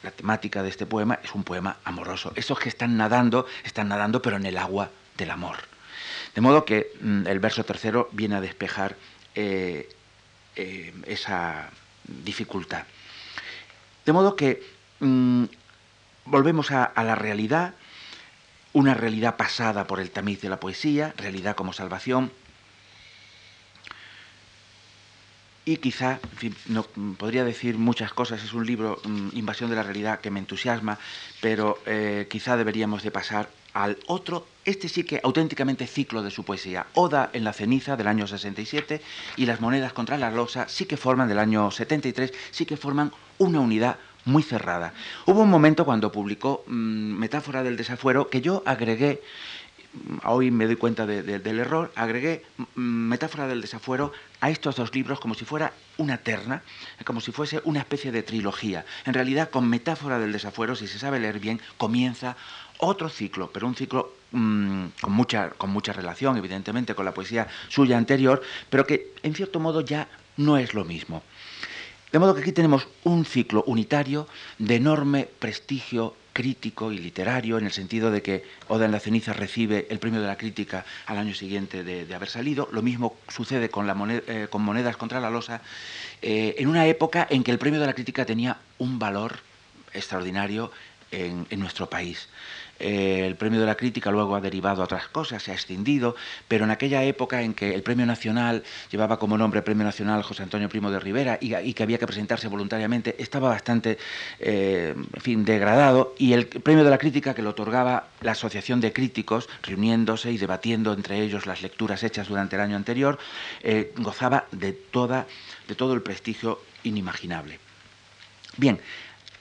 la temática de este poema es un poema amoroso. Esos que están nadando, están nadando pero en el agua del amor. De modo que mm, el verso tercero viene a despejar eh, eh, esa dificultad. De modo que mm, volvemos a, la realidad, una realidad pasada por el tamiz de la poesía, realidad como salvación, y quizá, en fin, no, podría decir muchas cosas, es un libro, mm, Invasión de la Realidad, que me entusiasma, pero eh, quizá deberíamos de pasar al otro, este sí que auténticamente ciclo de su poesía, Oda en la ceniza del año 67 y Las monedas contra la losa sí que forman del año 73, sí que forman una unidad muy cerrada. Hubo un momento cuando publicó mm, Metáfora del desafuero que yo agregué hoy me doy cuenta del error, agregué Metáfora del desafuero a estos dos libros como si fuera una terna, como si fuese una especie de trilogía. En realidad, con Metáfora del desafuero, si se sabe leer bien, comienza otro ciclo, pero un ciclo mm, con, mucha, con mucha relación, evidentemente, con la poesía suya anterior, pero que en cierto modo ya no es lo mismo. De modo que aquí tenemos un ciclo unitario de enorme prestigio crítico y literario, en el sentido de que Oda en la ceniza recibe el premio de la crítica al año siguiente de, haber salido. Lo mismo sucede con, eh, Monedas contra la Losa, eh, en una época en que el premio de la crítica tenía un valor extraordinario en nuestro país. Eh, el premio de la crítica luego ha derivado a otras cosas, se ha extendido, pero en aquella época en que el premio nacional llevaba como nombre Premio Nacional José Antonio Primo de Rivera y, que había que presentarse voluntariamente, estaba bastante, eh, en fin, degradado y el premio de la crítica que lo otorgaba la Asociación de Críticos, reuniéndose y debatiendo entre ellos las lecturas hechas durante el año anterior, eh, gozaba de, toda, de todo el prestigio inimaginable. Bien,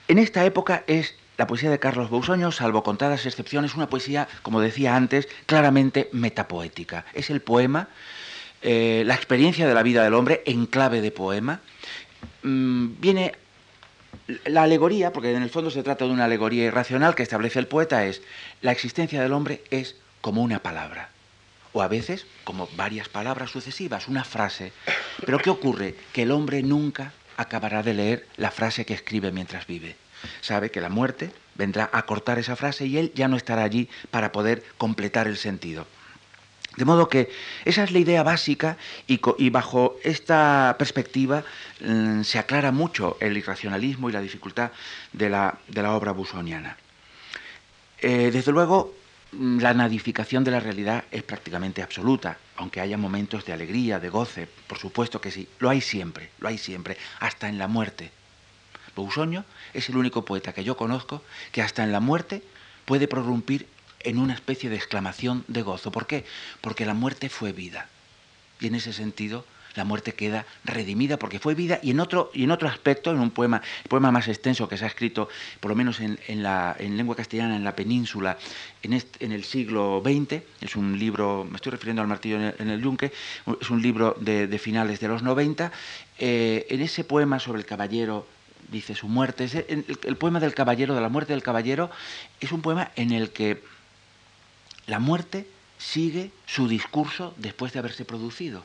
en esta época es la poesía de Carlos Bousoño, salvo contadas excepciones, una poesía, como decía antes, claramente metapoética. Es el poema, eh, la experiencia de la vida del hombre en clave de poema. Mm, viene la alegoría, porque en el fondo se trata de una alegoría irracional que establece el poeta, es la existencia del hombre es como una palabra, o a veces como varias palabras sucesivas, una frase. Pero ¿qué ocurre? Que el hombre nunca acabará de leer la frase que escribe mientras vive sabe que la muerte vendrá a cortar esa frase y él ya no estará allí para poder completar el sentido. De modo que esa es la idea básica y, bajo esta perspectiva mm, se aclara mucho el irracionalismo y la dificultad de la, obra busoniana. Eh, desde luego, mm, la nadificación de la realidad es prácticamente absoluta, aunque haya momentos de alegría, de goce, por supuesto que sí, lo hay siempre, lo hay siempre, hasta en la muerte. Bousoño es el único poeta que yo conozco que hasta en la muerte puede prorrumpir en una especie de exclamación de gozo. ¿Por qué? Porque la muerte fue vida. Y en ese sentido, la muerte queda redimida porque fue vida y en otro, y en otro aspecto, en un poema, poema más extenso que se ha escrito, por lo menos en, la, en lengua castellana en la península, en, en, el siglo XX, es un libro, me estoy refiriendo al martillo en el, yunque, es un libro de, finales de los 90, eh, en ese poema sobre el caballero dice su muerte, el poema del caballero, de la muerte del caballero, es un poema en el que la muerte sigue su discurso después de haberse producido.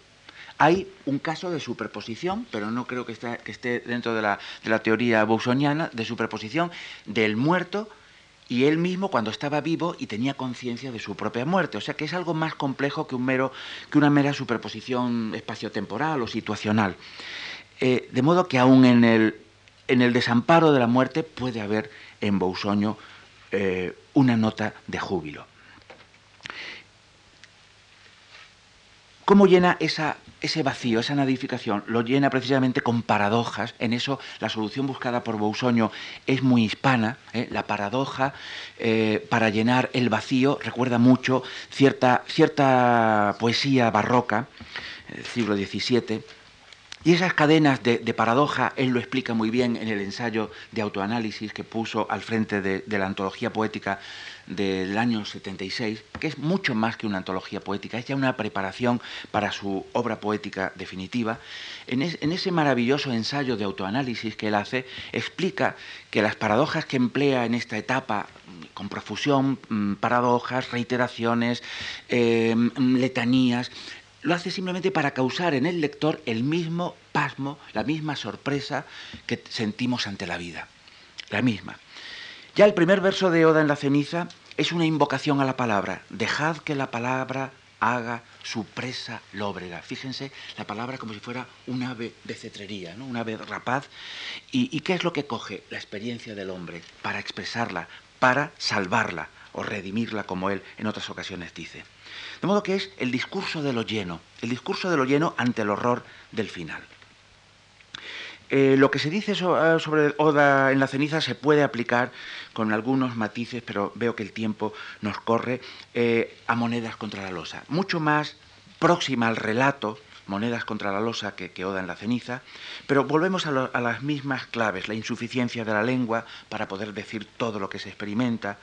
Hay un caso de superposición, pero no creo que esté, dentro de la, teoría bousoniana, de superposición del muerto y él mismo cuando estaba vivo y tenía conciencia de su propia muerte. O sea que es algo más complejo que, un mero, que una mera superposición espaciotemporal o situacional. Eh, de modo que aún en el, en el desamparo de la muerte puede haber en Bousoño eh, una nota de júbilo. ¿Cómo llena ese vacío, esa nadificación? Lo llena precisamente con paradojas. En eso la solución buscada por Bousoño es muy hispana. ¿eh? La paradoja eh, para llenar el vacío recuerda mucho cierta, cierta poesía barroca del siglo XVII. Y esas cadenas de, paradoja, él lo explica muy bien en el ensayo de autoanálisis que puso al frente de la antología poética del año 76, que es mucho más que una antología poética, es ya una preparación para su obra poética definitiva. En, ese maravilloso ensayo de autoanálisis que él hace, explica que las paradojas que emplea en esta etapa, con profusión, mm, paradojas, reiteraciones, eh, letanías, lo hace simplemente para causar en el lector el mismo pasmo, la misma sorpresa que sentimos ante la vida. La misma. Ya el primer verso de Oda en la ceniza es una invocación a la palabra. Dejad que la palabra haga su presa lóbrega. Fíjense la palabra como si fuera un ave de cetrería, ¿no? un ave rapaz. ¿Y, qué es lo que coge la experiencia del hombre para expresarla, para salvarla o redimirla, como él en otras ocasiones dice? De modo que es el discurso de lo lleno, el discurso de lo lleno ante el horror del final. Eh, lo que se dice eh, sobre Oda en la ceniza se puede aplicar con algunos matices, pero veo que el tiempo nos corre, eh, a monedas contra la losa. Mucho más próxima al relato monedas contra la losa que, que en la ceniza, pero volvemos a, las mismas claves, la insuficiencia de la lengua para poder decir todo lo que se experimenta.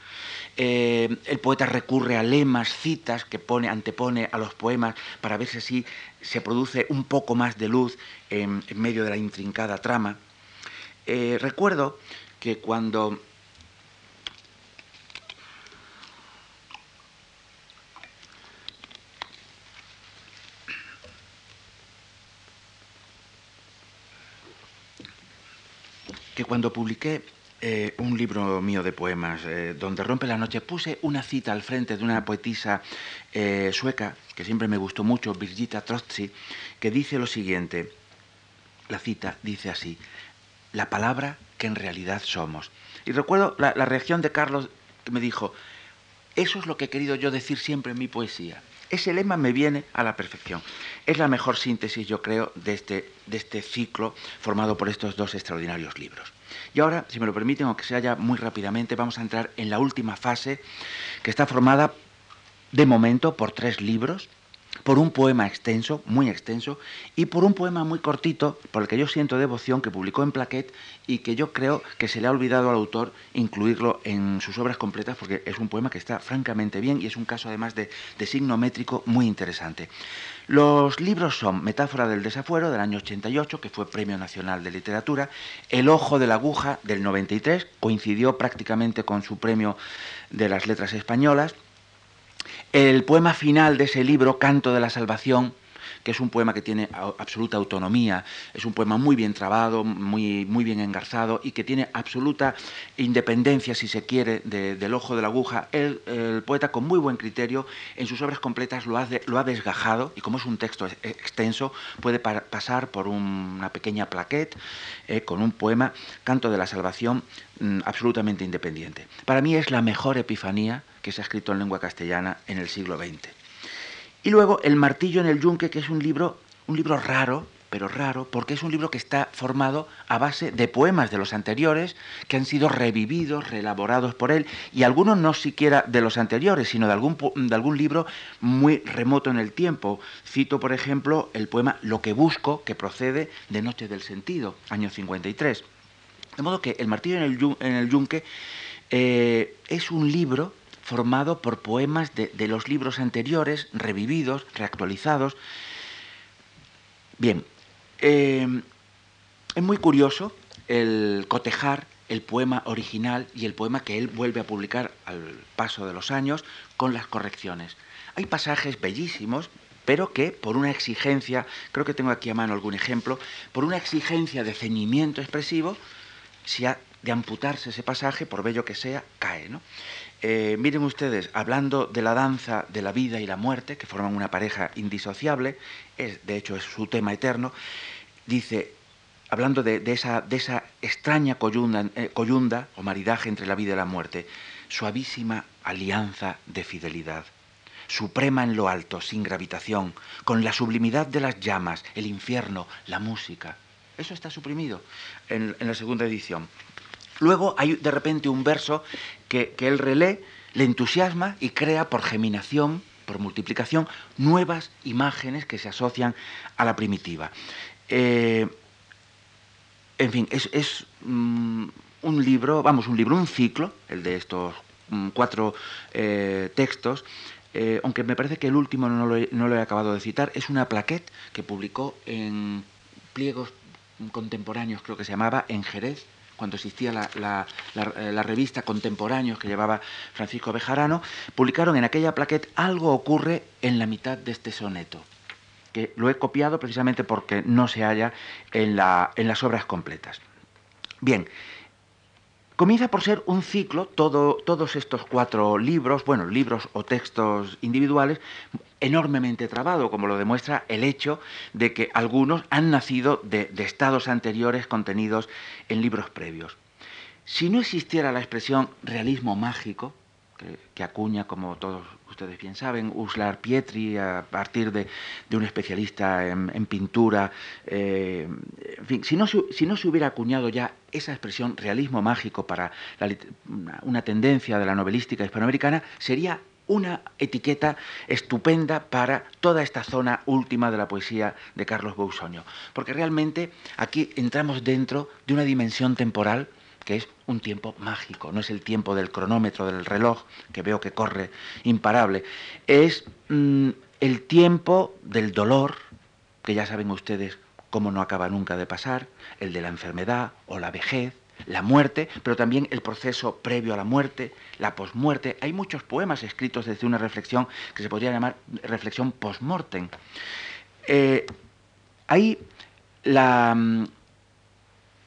Eh, el poeta recurre a lemas, citas que pone, antepone a los poemas para ver si se produce un poco más de luz en, medio de la intrincada trama. Eh, recuerdo que cuando que cuando publiqué eh, un libro mío de poemas, eh, donde rompe la noche, puse una cita al frente de una poetisa eh, sueca, que siempre me gustó mucho, Birgitta Trotzi, que dice lo siguiente, la cita dice así, la palabra que en realidad somos. Y recuerdo la, la reacción de Carlos que me dijo, eso es lo que he querido yo decir siempre en mi poesía. Ese lema me viene a la perfección. Es la mejor síntesis, yo creo, de este, de este ciclo formado por estos dos extraordinarios libros. Y ahora, si me lo permiten, aunque sea ya muy rápidamente, vamos a entrar en la última fase, que está formada de momento por tres libros por un poema extenso, muy extenso, y por un poema muy cortito, por el que yo siento devoción, que publicó en Plaquet y que yo creo que se le ha olvidado al autor incluirlo en sus obras completas, porque es un poema que está francamente bien y es un caso además de, signo métrico muy interesante. Los libros son Metáfora del desafuero del año 88, que fue Premio Nacional de Literatura, El ojo de la aguja del 93, coincidió prácticamente con su premio de las letras españolas, el poema final de ese libro, Canto de la Salvación, que es un poema que tiene absoluta autonomía, es un poema muy bien trabado, muy, muy bien engarzado y que tiene absoluta independencia, si se quiere, del ojo de la aguja. El, poeta, con muy buen criterio, en sus obras completas lo ha, lo ha desgajado y como es un texto extenso, puede pasar por una pequeña plaquette eh, con un poema, Canto de la Salvación, mm, absolutamente independiente. Para mí es la mejor epifanía que se ha escrito en lengua castellana en el siglo XX. Y luego El martillo en el yunque, que es un libro, un libro raro, pero raro, porque es un libro que está formado a base de poemas de los anteriores que han sido revividos, reelaborados por él, y algunos no siquiera de los anteriores, sino de algún, de algún libro muy remoto en el tiempo. Cito, por ejemplo, el poema Lo que busco, que procede de Noche del Sentido, año 53. De modo que El martillo en el, yunque eh, es un libro formado por poemas de, los libros anteriores, revividos, reactualizados. Bien, eh, es muy curioso el cotejar el poema original y el poema que él vuelve a publicar al paso de los años con las correcciones. Hay pasajes bellísimos, pero que por una exigencia, creo que tengo aquí a mano algún ejemplo, por una exigencia de ceñimiento expresivo, si ha de amputarse ese pasaje, por bello que sea, cae. ¿no? Eh, miren ustedes, hablando de la danza de la vida y la muerte, que forman una pareja indisociable, es, de hecho es su tema eterno, dice, hablando de, esa, de esa, extraña coyunda, eh, coyunda o maridaje entre la vida y la muerte, suavísima alianza de fidelidad suprema en lo alto, sin gravitación, con la sublimidad de las llamas, el infierno, la música. Eso está suprimido en, en la segunda edición. Luego hay de repente un verso que, que él le entusiasma y crea por geminación, por multiplicación, nuevas imágenes que se asocian a la primitiva. Eh, en fin, es, es mm, un libro, vamos, un libro, un ciclo, el de estos mm, cuatro eh, textos, eh, aunque me parece que el último no lo, he, no lo, he, acabado de citar, es una plaquette que publicó en pliegos contemporáneos, creo que se llamaba, en Jerez, cuando existía eh, la, revista Contemporáneos que llevaba Francisco Bejarano, publicaron en aquella plaquette Algo ocurre en la mitad de este soneto, que lo he copiado precisamente porque no se halla en, las obras completas. Bien, Comienza por ser un ciclo, todo, todos estos cuatro libros, bueno, libros o textos individuales, enormemente trabado, como lo demuestra el hecho de que algunos han nacido de, estados anteriores contenidos en libros previos. Si no existiera la expresión realismo mágico, que, acuña, como todos ustedes bien saben, Uslar Pietri, a partir de, de un especialista en, pintura. Eh, en fin, si no, si no, se hubiera acuñado ya esa expresión realismo mágico para una tendencia de la novelística hispanoamericana, sería una etiqueta estupenda para toda esta zona última de la poesía de Carlos Bousoño. Porque realmente aquí entramos dentro de una dimensión temporal que es un tiempo mágico, no es el tiempo del cronómetro, del reloj, que veo que corre imparable, es mmm, el tiempo del dolor, que ya saben ustedes cómo no acaba nunca de pasar, el de la enfermedad o la vejez, la muerte, pero también el proceso previo a la muerte, la posmuerte. Hay muchos poemas escritos desde una reflexión que se podría llamar reflexión postmortem. Eh, hay la,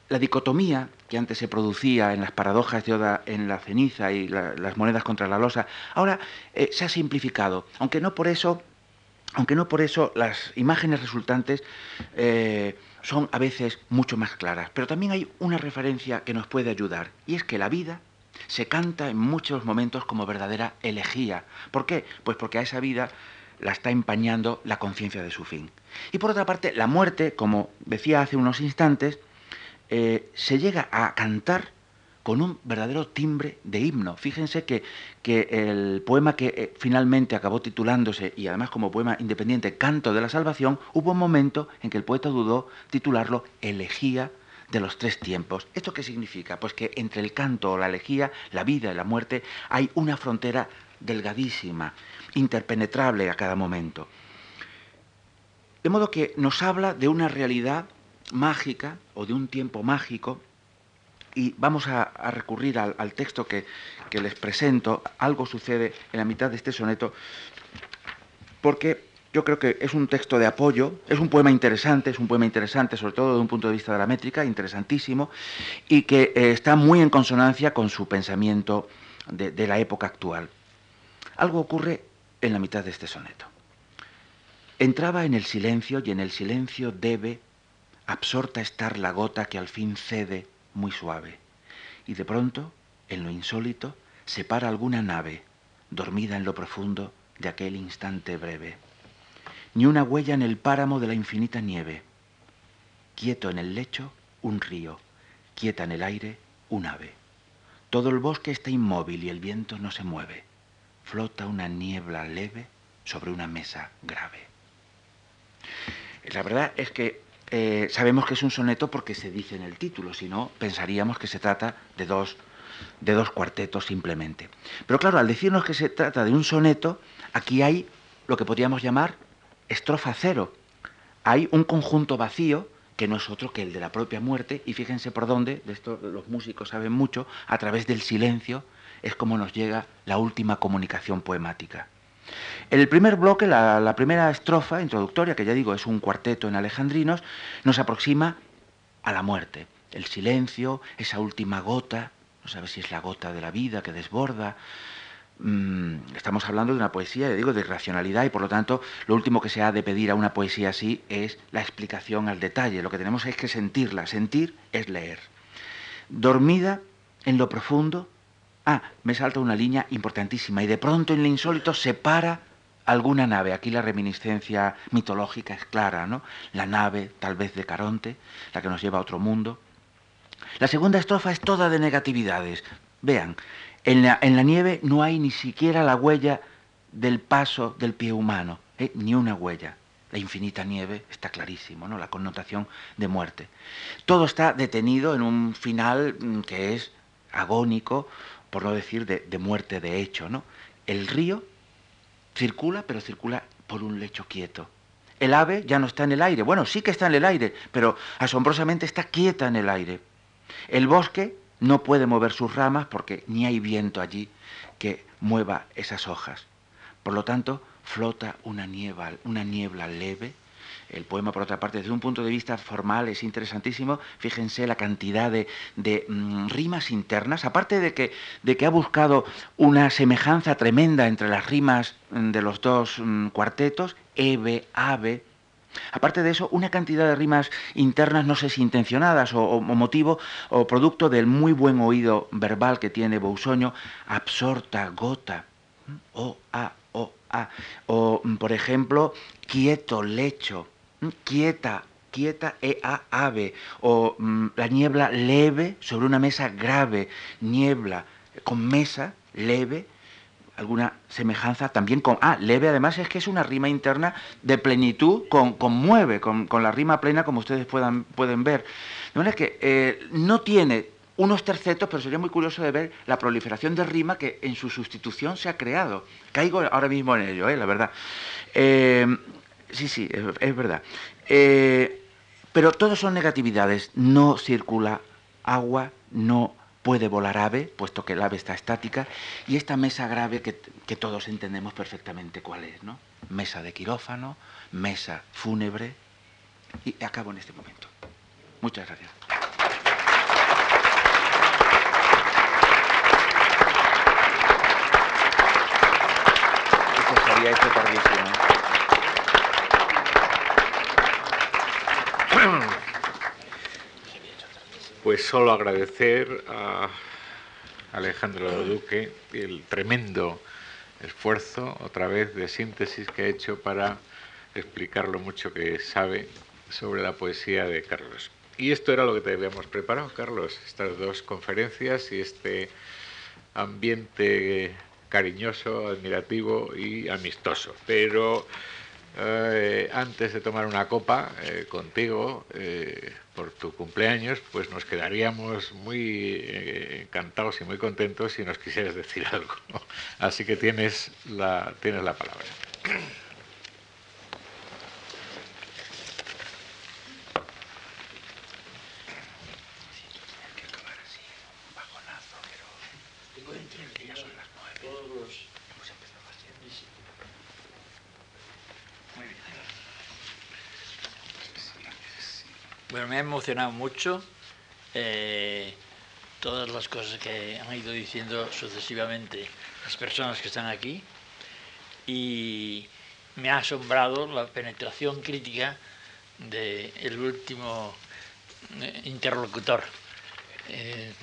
la dicotomía que antes se producía en las paradojas de Oda en la ceniza y la, las monedas contra la losa, ahora eh, se ha simplificado, aunque no por eso, aunque no por eso las imágenes resultantes eh, son a veces mucho más claras. Pero también hay una referencia que nos puede ayudar, y es que la vida se canta en muchos momentos como verdadera elegía. ¿Por qué? Pues porque a esa vida la está empañando la conciencia de su fin. Y por otra parte, la muerte, como decía hace unos instantes, eh, se llega a cantar con un verdadero timbre de himno. Fíjense que, que el poema que eh, finalmente acabó titulándose, y además como poema independiente, Canto de la Salvación, hubo un momento en que el poeta dudó titularlo Elegía de los tres tiempos. ¿Esto qué significa? Pues que entre el canto o la elegía, la vida y la muerte, hay una frontera delgadísima, interpenetrable a cada momento. De modo que nos habla de una realidad mágica o de un tiempo mágico y vamos a, recurrir al, texto que, que, les presento. Algo sucede en la mitad de este soneto porque yo creo que es un texto de apoyo, es un poema interesante, es un poema interesante sobre todo desde un punto de vista de la métrica, interesantísimo, y que eh, está muy en consonancia con su pensamiento de la época actual. Algo ocurre en la mitad de este soneto. Entraba en el silencio y en el silencio debe absorta estar la gota que al fin cede muy suave. Y de pronto, en lo insólito, se para alguna nave, dormida en lo profundo de aquel instante breve. Ni una huella en el páramo de la infinita nieve. quieto en el lecho, un río, quieta en el aire, un ave. Todo el bosque está inmóvil y el viento no se mueve. Flota una niebla leve sobre una mesa grave. La verdad es que eh, sabemos que es un soneto porque se dice en el título, si no, pensaríamos que se trata de dos, de dos cuartetos simplemente. Pero claro, al decirnos que se trata de un soneto, aquí hay lo que podríamos llamar estrofa cero. Hay un conjunto vacío que no es otro que el de la propia muerte, y fíjense por dónde, de esto los músicos saben mucho, a través del silencio es como nos llega la última comunicación poemática. El primer bloque, la, primera estrofa introductoria, que ya digo es un cuarteto en alejandrinos, nos aproxima a la muerte, el silencio, esa última gota, no sabe si es la gota de la vida que desborda, Mm, estamos hablando de una poesía, digo, de racionalidad y por lo tanto lo último que se ha de pedir a una poesía así es la explicación al detalle. Lo que tenemos es que sentirla. Sentir es leer. Dormida en lo profundo. Ah, me salta una línea importantísima y de pronto en lo insólito se para alguna nave. Aquí la reminiscencia mitológica es clara, ¿no? La nave, tal vez de Caronte, la que nos lleva a otro mundo. La segunda estrofa es toda de negatividades. Vean, en la, nieve no hay ni siquiera la huella del paso del pie humano, ¿eh? ni una huella. La infinita nieve está clarísimo, ¿no? La connotación de muerte. Todo está detenido en un final mm, que es agónico, por no decir de, muerte de hecho, ¿no? El río circula, pero circula por un lecho quieto. El ave ya no está en el aire. Bueno, sí que está en el aire, pero asombrosamente está quieta en el aire. El bosque no puede mover sus ramas porque ni hay viento allí que mueva esas hojas. Por lo tanto, flota una niebla, una niebla leve. El poema, por otra parte, desde un punto de vista formal es interesantísimo. Fíjense la cantidad de, mm, rimas internas, aparte de que, ha buscado una semejanza tremenda entre las rimas mm, de los dos mm, cuartetos, eve, ave, Aparte de eso, una cantidad de rimas internas, no sé si intencionadas o, motivo o producto del muy buen oído verbal que tiene Bousoño, absorta, gota, o, a, o, a, o, por ejemplo, quieto, lecho, quieta, quieta, e, a, ave, o mm, la niebla leve sobre una mesa grave, niebla con mesa leve, alguna semejanza también con... Ah, leve además es que es una rima interna de plenitud con, con mueve, con, la rima plena como ustedes puedan, pueden ver. De manera que eh, no tiene unos tercetos, pero sería muy curioso de ver la proliferación de rima que en su sustitución se ha creado. Caigo ahora mismo en ello, eh, la verdad. Eh, sí, sí, es, verdad. pero todos son negatividades. No circula agua, no puede volar ave, puesto que el ave está estática, y esta mesa grave que, todos entendemos perfectamente cuál es, ¿no? Mesa de quirófano, mesa fúnebre, y acabo en este momento. Muchas gracias. sería este Pues solo agradecer a Alejandro Duque el tremendo esfuerzo, otra vez, de síntesis que ha hecho para explicar lo mucho que sabe sobre la poesía de Carlos. Y esto era lo que te habíamos preparado, Carlos, estas dos conferencias y este ambiente cariñoso, admirativo y amistoso. Pero eh, antes de tomar una copa eh, contigo eh, por tu cumpleaños, pues nos quedaríamos muy encantados y muy contentos si nos quisieras decir *laughs* algo. Así que tienes la, tienes la palabra. Bueno, me ha emocionado mucho eh, todas las cosas que han ido diciendo sucesivamente las personas que están aquí y me ha asombrado la penetración crítica del último eh, interlocutor, eh,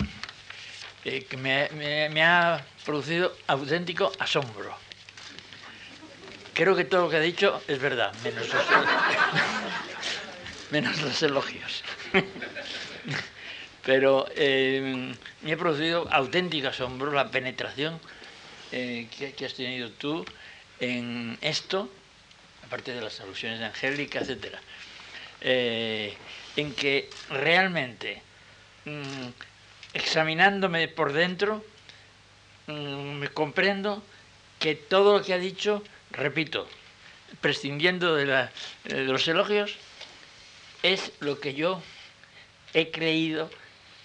que me, me ha producido auténtico asombro. Creo que todo lo que ha dicho es verdad, menos eso. *laughs* menos los elogios. Pero eh, me ha producido auténtico asombro la penetración eh, que, has tenido tú en esto, aparte de las alusiones de Angélica, etc. Eh, en que realmente, mm, examinándome por dentro, mm, me comprendo que todo lo que ha dicho, repito, prescindiendo de los elogios, es lo que yo he creído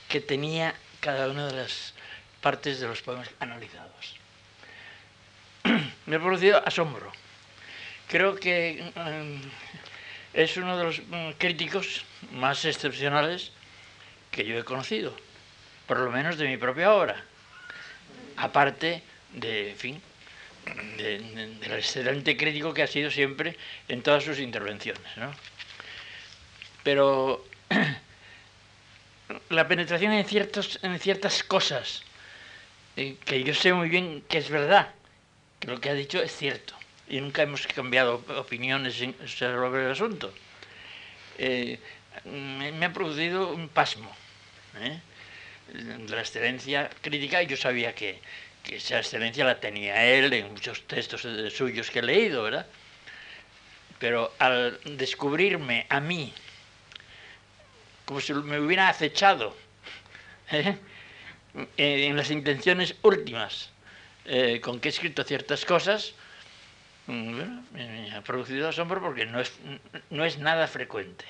que tenía cada una de las partes de los poemas analizados. *clears throat* Me ha producido asombro. Creo que mm, es uno de los mm, críticos más excepcionales que yo he conocido, por lo menos de mi propia obra, aparte de, en fin, del excelente crítico que ha sido siempre en todas sus intervenciones. Pero *clears throat* la penetración en, ciertos, en ciertas cosas, eh, que yo sé muy bien que es verdad, que lo que ha dicho es cierto, y nunca hemos cambiado opiniones sobre el asunto. Eh, me, ha producido un pasmo ¿eh? la excelencia crítica, yo sabía que, que esa excelencia la tenía él en muchos textos suyos que he leído, ¿verdad? Pero al descubrirme a mí como si me hubiera acechado ¿eh? en las intenciones últimas eh, con que he escrito ciertas cosas, mm, me ha producido asombro porque no es, no es nada frecuente.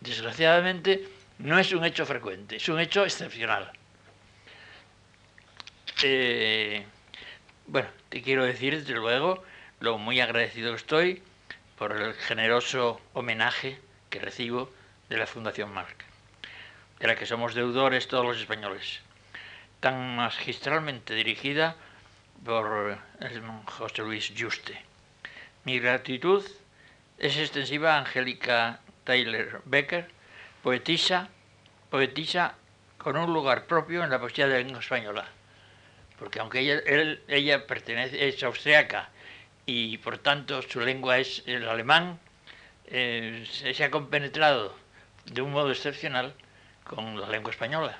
Desgraciadamente, no es un hecho frecuente, es un hecho excepcional. Eh, bueno, te quiero decir, desde luego, lo muy agradecido estoy por el generoso homenaje que recibo de la Fundación Marc, de la que somos deudores todos los españoles, tan magistralmente dirigida por José Luis Juste. Mi gratitud es extensiva a Angélica Taylor Becker, poetisa, poetisa con un lugar propio en la poesía de la lengua española, porque aunque ella, ella pertenece, es austriaca y por tanto su lengua es el alemán, eh, se ha compenetrado de un modo excepcional con la lengua española.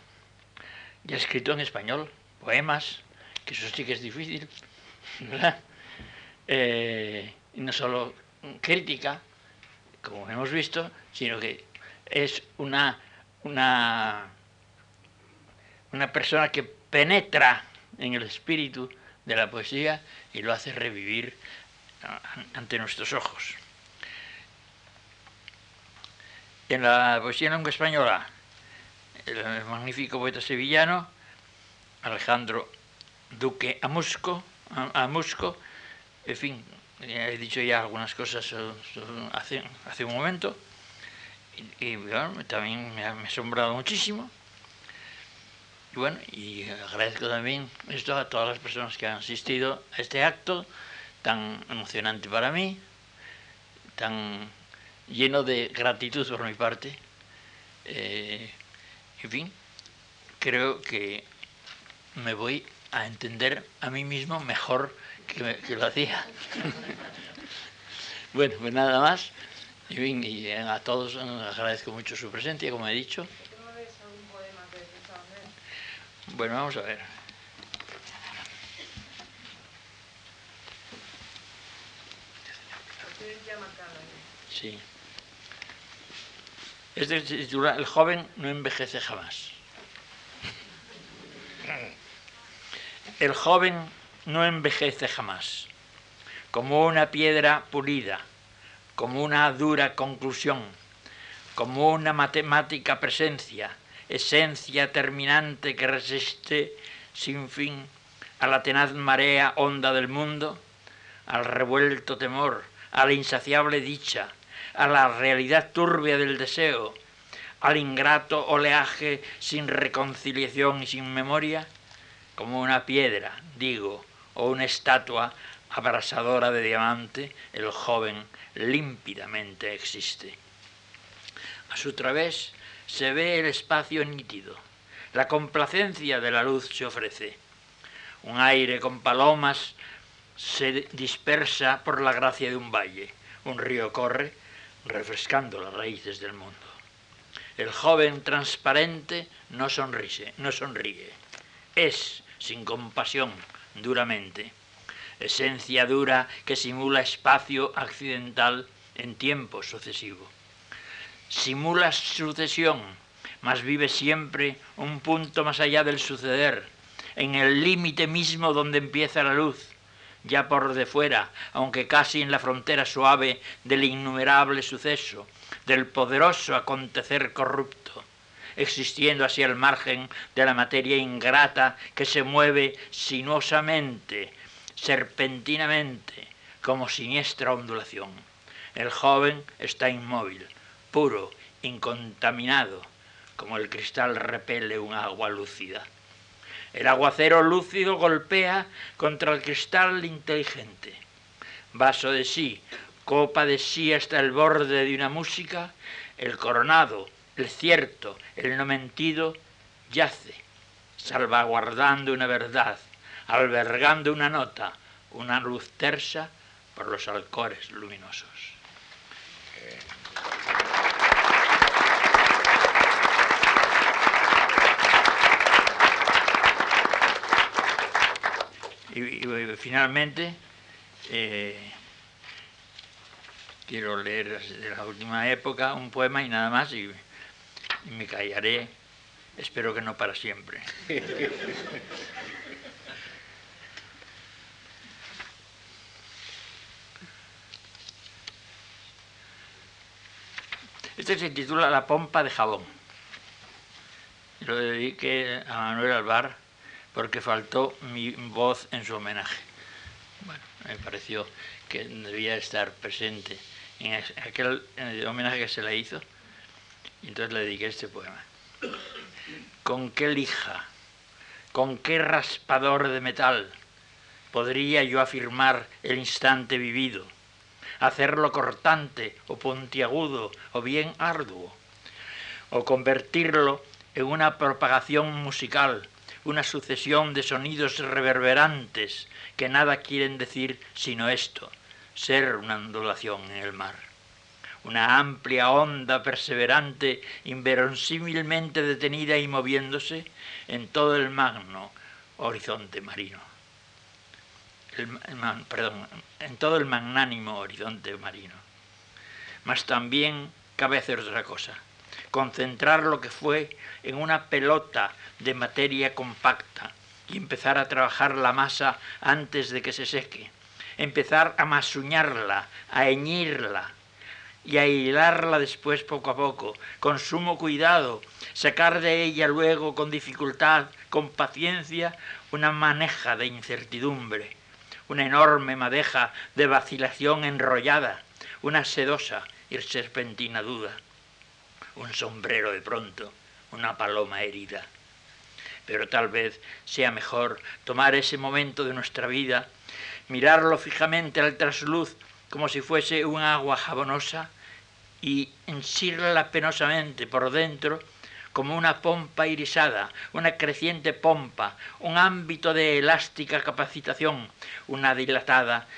Y ha escrito en español poemas, que eso sí que es difícil, *laughs* ¿verdad? Eh, no solo crítica, como hemos visto, sino que es una, una, una persona que penetra en el espíritu de la poesía y lo hace revivir ante nuestros ojos. En la poesía en española, el magnífico poeta sevillano Alejandro Duque Amusco, Amusco en fin, he dicho ya algunas cosas hace, hace un momento, y, también me ha, asombrado muchísimo. Y bueno, y agradezco también esto a todas las personas que han asistido a este acto tan emocionante para mí, tan lleno de gratitud por mi parte. Eh, en fin, creo que me voy a entender a mí mismo mejor que, lo hacía. *laughs* bueno, pues nada más. y a todos agradezco mucho su presencia, como he dicho. Bueno, vamos a ver. Sí. Titula El joven no envejece jamás. El joven no envejece jamás, como una piedra pulida, como una dura conclusión, como una matemática presencia, esencia terminante que resiste sin fin a la tenaz marea honda del mundo, al revuelto temor, a la insaciable dicha, a la realidad turbia del deseo, al ingrato oleaje sin reconciliación y sin memoria, como una piedra, digo, o una estatua abrasadora de diamante, el joven límpidamente existe. A su través se ve el espacio nítido, la complacencia de la luz se ofrece. Un aire con palomas se dispersa por la gracia de un valle, un río corre, refrescando las raíces del mundo. El joven transparente no sonríe, no sonríe. Es, sin compasión, duramente. Esencia dura que simula espacio accidental en tiempo sucesivo. Simula sucesión, mas vive siempre un punto más allá del suceder, en el límite mismo donde empieza la luz, ya por de fuera, aunque casi en la frontera suave del innumerable suceso, del poderoso acontecer corrupto, existiendo así al margen de la materia ingrata que se mueve sinuosamente, serpentinamente, como siniestra ondulación. El joven está inmóvil, puro, incontaminado, como el cristal repele un agua lúcida. El aguacero lúcido golpea contra el cristal inteligente. Vaso de sí, copa de sí hasta el borde de una música, el coronado, el cierto, el no mentido, yace, salvaguardando una verdad, albergando una nota, una luz tersa por los alcores luminosos. Y, finalmente, eh, quiero leer de la última época un poema y nada más, y, me callaré, espero que no para siempre. Este se titula La pompa de jabón. Lo dediqué a Manuel Alvar porque faltó mi voz en su homenaje. Bueno, me pareció que debía estar presente en aquel homenaje que se le hizo, y entonces le dediqué este poema. ¿Con qué lija, con qué raspador de metal podría yo afirmar el instante vivido, hacerlo cortante o puntiagudo o bien arduo, o convertirlo en una propagación musical una sucesión de sonidos reverberantes que nada quieren decir sino esto, ser una ondulación en el mar. Una amplia onda perseverante, inverosímilmente detenida y moviéndose en todo el magno horizonte marino. perdón, en todo el magnánimo horizonte marino. Mas también cabe hacer otra cosa, concentrar lo que fue en una pelota de materia compacta y empezar a trabajar la masa antes de que se seque, empezar a masuñarla, a heñirla y a hilarla después poco a poco, con sumo cuidado, sacar de ella luego con dificultad, con paciencia, una maneja de incertidumbre, una enorme madeja de vacilación enrollada, una sedosa y serpentina duda un sombrero de pronto, una paloma herida. Pero tal vez sea mejor tomar ese momento de nuestra vida, mirarlo fijamente al trasluz como si fuese un agua jabonosa y ensirla penosamente por dentro como una pompa irisada, una creciente pompa, un ámbito de elástica capacitación, una dilatada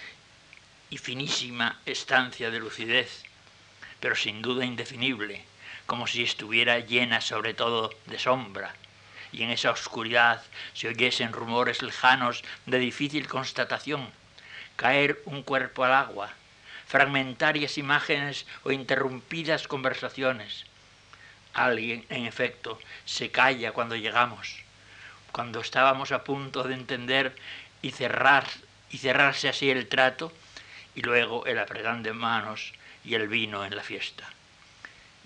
y finísima estancia de lucidez, pero sin duda indefinible, como si estuviera llena sobre todo de sombra, y en esa oscuridad se oyesen rumores lejanos de difícil constatación, caer un cuerpo al agua, fragmentarias imágenes o interrumpidas conversaciones. Alguien, en efecto, se calla cuando llegamos, cuando estábamos a punto de entender y cerrar y cerrarse así el trato, y luego el apretón de manos y el vino en la fiesta.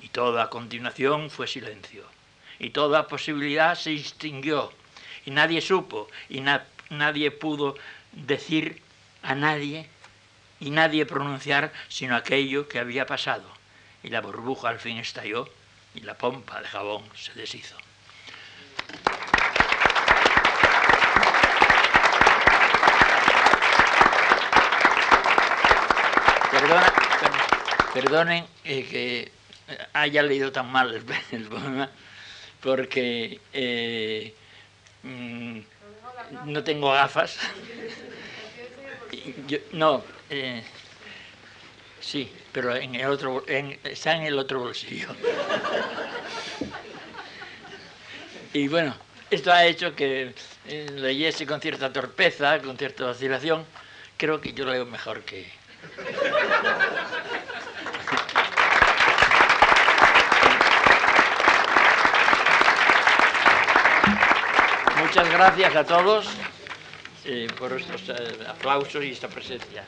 Y toda a continuación fue silencio, y toda posibilidad se extinguió, y nadie supo, y nadie pudo decir a nadie, y nadie pronunciar sino aquello que había pasado, y la burbuja al fin estalló, y la pompa de jabón se deshizo. perdonen eh, que haya leído tan mal el, *laughs* poema porque eh, mm, no tengo gafas. *laughs* no, eh, Sí, pero en el otro, en, está en el otro bolsillo. *laughs* y bueno, esto ha hecho que eh, leyese con cierta torpeza, con cierta vacilación. Creo que yo leo mejor que... Muchas gracias a todos eh, por estos eh, aplausos y esta presencia.